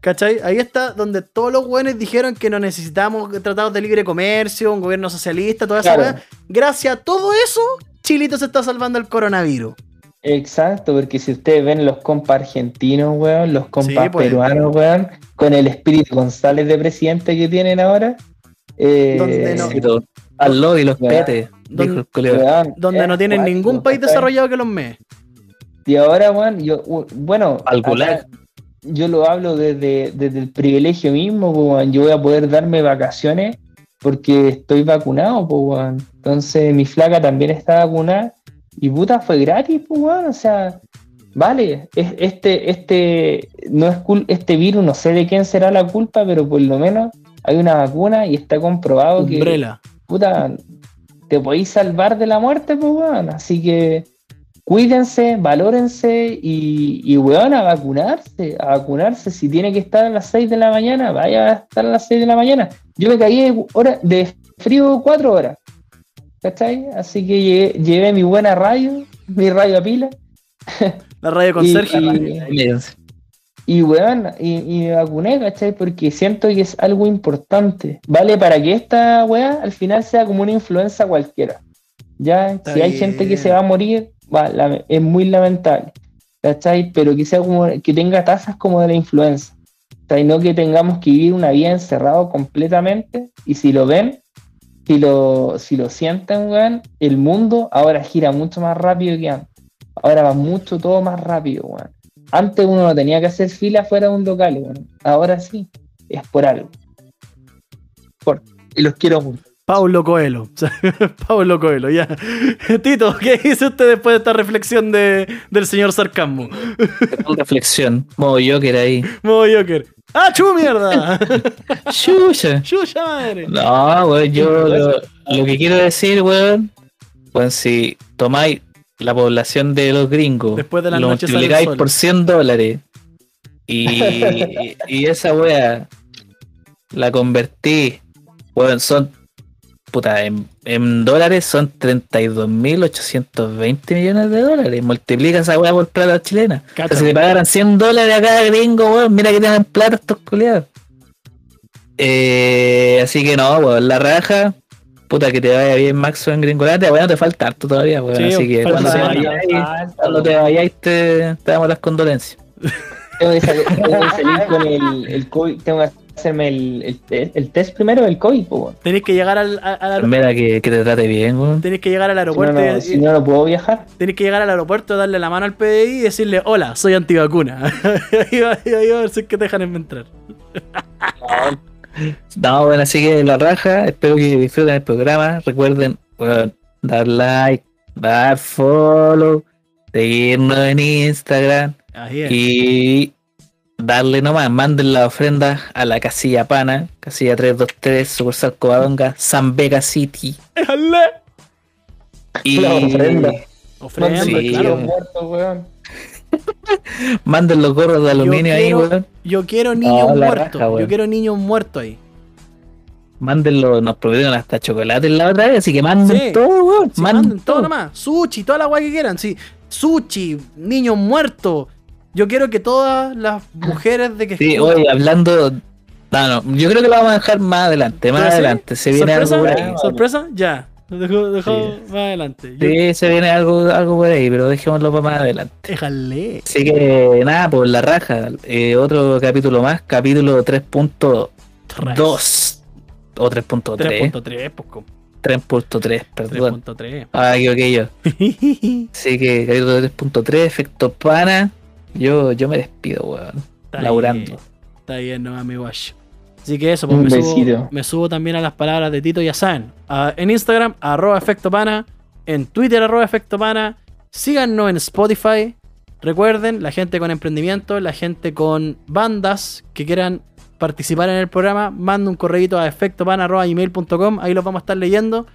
¿Cachai? Ahí está donde todos los güeyes dijeron que no necesitamos tratados de libre comercio, un gobierno socialista, toda esa Claro. Gracias a todo eso, Chilito se está salvando el coronavirus. Exacto, porque si ustedes ven los compas argentinos, weón, los compas Sí, pues. peruanos, weón, con el espíritu González de presidente que tienen ahora, eh, Donde no- Sí, todo. Al y los Weón. petes, Don- dijo el culiao. weón, Donde no tienen cuático, ningún país desarrollado que los me. Y ahora, weón, yo, bueno, Al acá gulag. yo lo hablo desde, desde el privilegio mismo, pues, weón. yo voy a poder darme vacaciones porque estoy vacunado, pues, weón. Entonces mi flaca también está vacunada y puta fue gratis, pues, weón. O sea, vale, es- este, este, no es cul- este virus, no sé de quién será la culpa, pero por lo menos hay una vacuna y está comprobado que Umbrella. puta, te podéis salvar de la muerte, pues, weón. Así que cuídense, valórense y, y, weón, a vacunarse, a vacunarse. Si tiene que estar a las 6 de la mañana, vaya a estar a las 6 de la mañana. Yo me caí de, hora- de frío cuatro horas, ¿cachai? Así que llevé, llevé mi buena radio, mi radio a pila. La radio con Y- Sergio. y-. Y me vacuné, ¿cachai? Porque siento que es algo importante. ¿Vale? Para que esta weá al final sea como una influenza cualquiera. Ya, Está si hay bien. gente que se va a morir, va, la- es muy lamentable. ¿Cachai? Pero que sea como, que tenga tasas como de la influenza. ¿Cachai? No que tengamos que vivir una vida encerrado completamente. Y si lo ven, si lo, si lo sienten, weón, el mundo ahora gira mucho más rápido que antes. Ahora va mucho todo más rápido, weón. Antes uno no tenía que hacer fila fuera de un local, weón. Ahora sí, es por algo. Por- y los quiero mucho. Paulo Coelho. Paulo Coelho, ya. Tito, ¿qué dice usted después de esta reflexión de, del señor Sarcasmo? Reflexión. Modo Joker ahí. Modo Joker. ¡Ah, chu mierda! Chucha. ¡Chucha madre! No, weón, yo lo, lo que quiero decir, weón, weón, si tomáis la población de los gringos, Después de la lo noche multiplicáis por 100 dólares y, y, y esa weá la convertí, weón, son, puta, en, en dólares son 32.820 millones de dólares. Multiplica esa weá por plata chilena. O sea, si le pagaran 100 dólares a cada gringo, weón, mira que tienen plata estos culiados. Eh, así que no, weón, la raja, puta que te vaya bien Maxo en Gringolate, bueno, te falta harto todavía, weón. Sí, así que falta cuando te vayáis, cuando te vayáis te, te damos las condolencias. Tengo que, salir, tengo que salir con el, el COVID, tengo que hacerme el, el, te- el test primero del COVID, po, weón. Tenéis que llegar al, al- al- Enfermera que, que te trate bien, weón. tenéis que llegar al Si no, aeropuerto no, y- si no, no puedo viajar. Tienes que llegar al aeropuerto, darle la mano al PDI y decirle, hola, soy antivacuna. ahí, va, ahí va a ver si es que te dejan entrar. No, bueno, así que la raja, espero que disfruten el programa. Recuerden, dar like, dar follow, seguirnos en Instagram. Ahí es. Y darle nomás, manden la ofrenda a la casilla pana, casilla 323, sucursal Covadonga, San Vega City. ¡Déjale! Y La ofrenda. Ofrenda, Sí, claro. muertos, weón. manden los gorros de aluminio ahí, weón. Yo quiero niños No, muertos. raja. Yo quiero niños muertos ahí. Mándenlo, nos prometieron hasta chocolate la otra vez, así que manden Sí. todo, weón. Sí, manden, manden todo todo. nomás. Sushi, toda la guay que quieran. Sí. Sushi, niños muertos. Yo quiero que todas las mujeres de que Sí, escuchan- oye, hablando. No, no, yo creo que lo vamos a dejar más adelante, más adelante. Se viene ¿Sorpresa? algo por ahí. ¿Sorpresa? Ya. Lo dejo, dejo Sí. más adelante. Yo- Sí, se viene algo, algo por ahí, pero dejémoslo para más adelante. Déjale. Así que nada, por la raja. eh, otro capítulo más, capítulo 3.2 o 3.3. 3.3, pues como 3.3, perdón. 3.3. Ah, equivoqué yo. Así que capítulo 3.3, efecto pana. Yo, yo me despido, weón. Está Laburando. bien, Está bien, no mi guacho. Así que eso, pues me subo, me subo también a las palabras de Tito, ya saben. En Instagram, arroba efecto pana. En Twitter, arroba efecto pana. Síganos en Spotify. Recuerden, la gente con emprendimiento, la gente con bandas que quieran participar en el programa, manda un correíto a efectopana.gmail.com. Ahí los vamos a estar leyendo.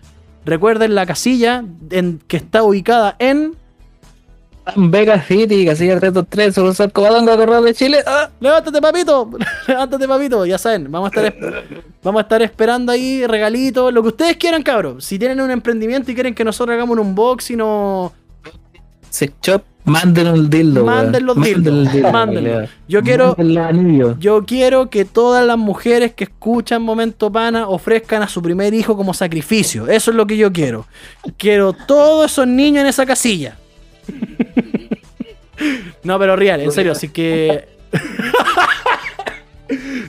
Recuerden la casilla en, que está ubicada en Vega City, casilla 323, sucursal Covadonga, Correo de Chile. Ah, Levántate, papito. Levántate, papito. Ya saben, vamos a estar, es- vamos a estar esperando ahí regalitos, lo que ustedes quieran, cabros. Si tienen un emprendimiento y quieren que nosotros hagamos un unboxing o. Sex Shop, manden el dildo. Manden los dildos, mándenlo. Yo quiero, yo quiero que todas las mujeres que escuchan Momento Pana ofrezcan a su primer hijo como sacrificio. Eso es lo que yo quiero. Quiero todos esos niños en esa casilla. No, pero real, en serio, así que.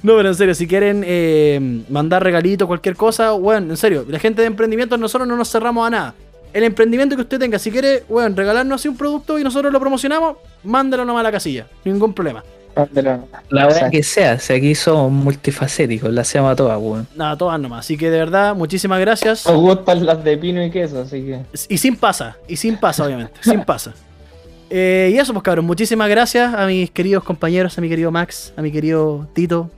No, pero en serio, si quieren eh, mandar regalitos, cualquier cosa, bueno, en serio, la gente de emprendimiento, nosotros no nos cerramos a nada. El emprendimiento que usted tenga, si quiere, bueno, regalarnos así un producto y nosotros lo promocionamos, mándelo nomás a la casilla, ningún problema. Mándelo. La verdad que sea, si aquí somos multifacéticos, la hacemos a todas, weón. Nada, todas nomás. Así que de verdad, muchísimas gracias. Nos gustan las de pino y queso, así que. Y sin pasa, y sin pasa, obviamente, sin pasa. Eh, y eso, pues cabrón, muchísimas gracias a mis queridos compañeros, a mi querido Max, a mi querido Tito,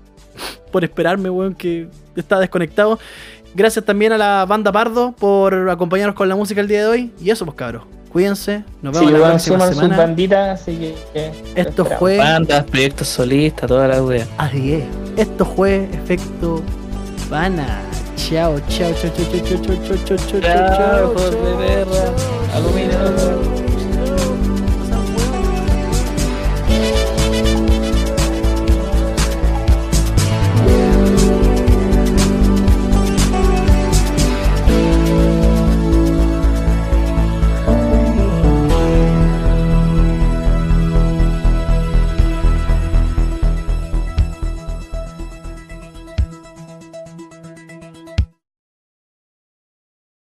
por esperarme, weón, que está desconectado. Gracias también a la banda Pardo por acompañarnos con la música el día de hoy. Y eso, pues cabros, cuídense, nos Sí, vemos la weón, próxima semana. banditas, así que. Esto fue. Bandas, proyectos solistas, toda la wea. Así es. Esto fue Efecto Pana. Chao, chao, chao, chao, chao, chao, chao, chao, chao, chao, chao, Chao, chao, hijos de chao. perra. Aluminio.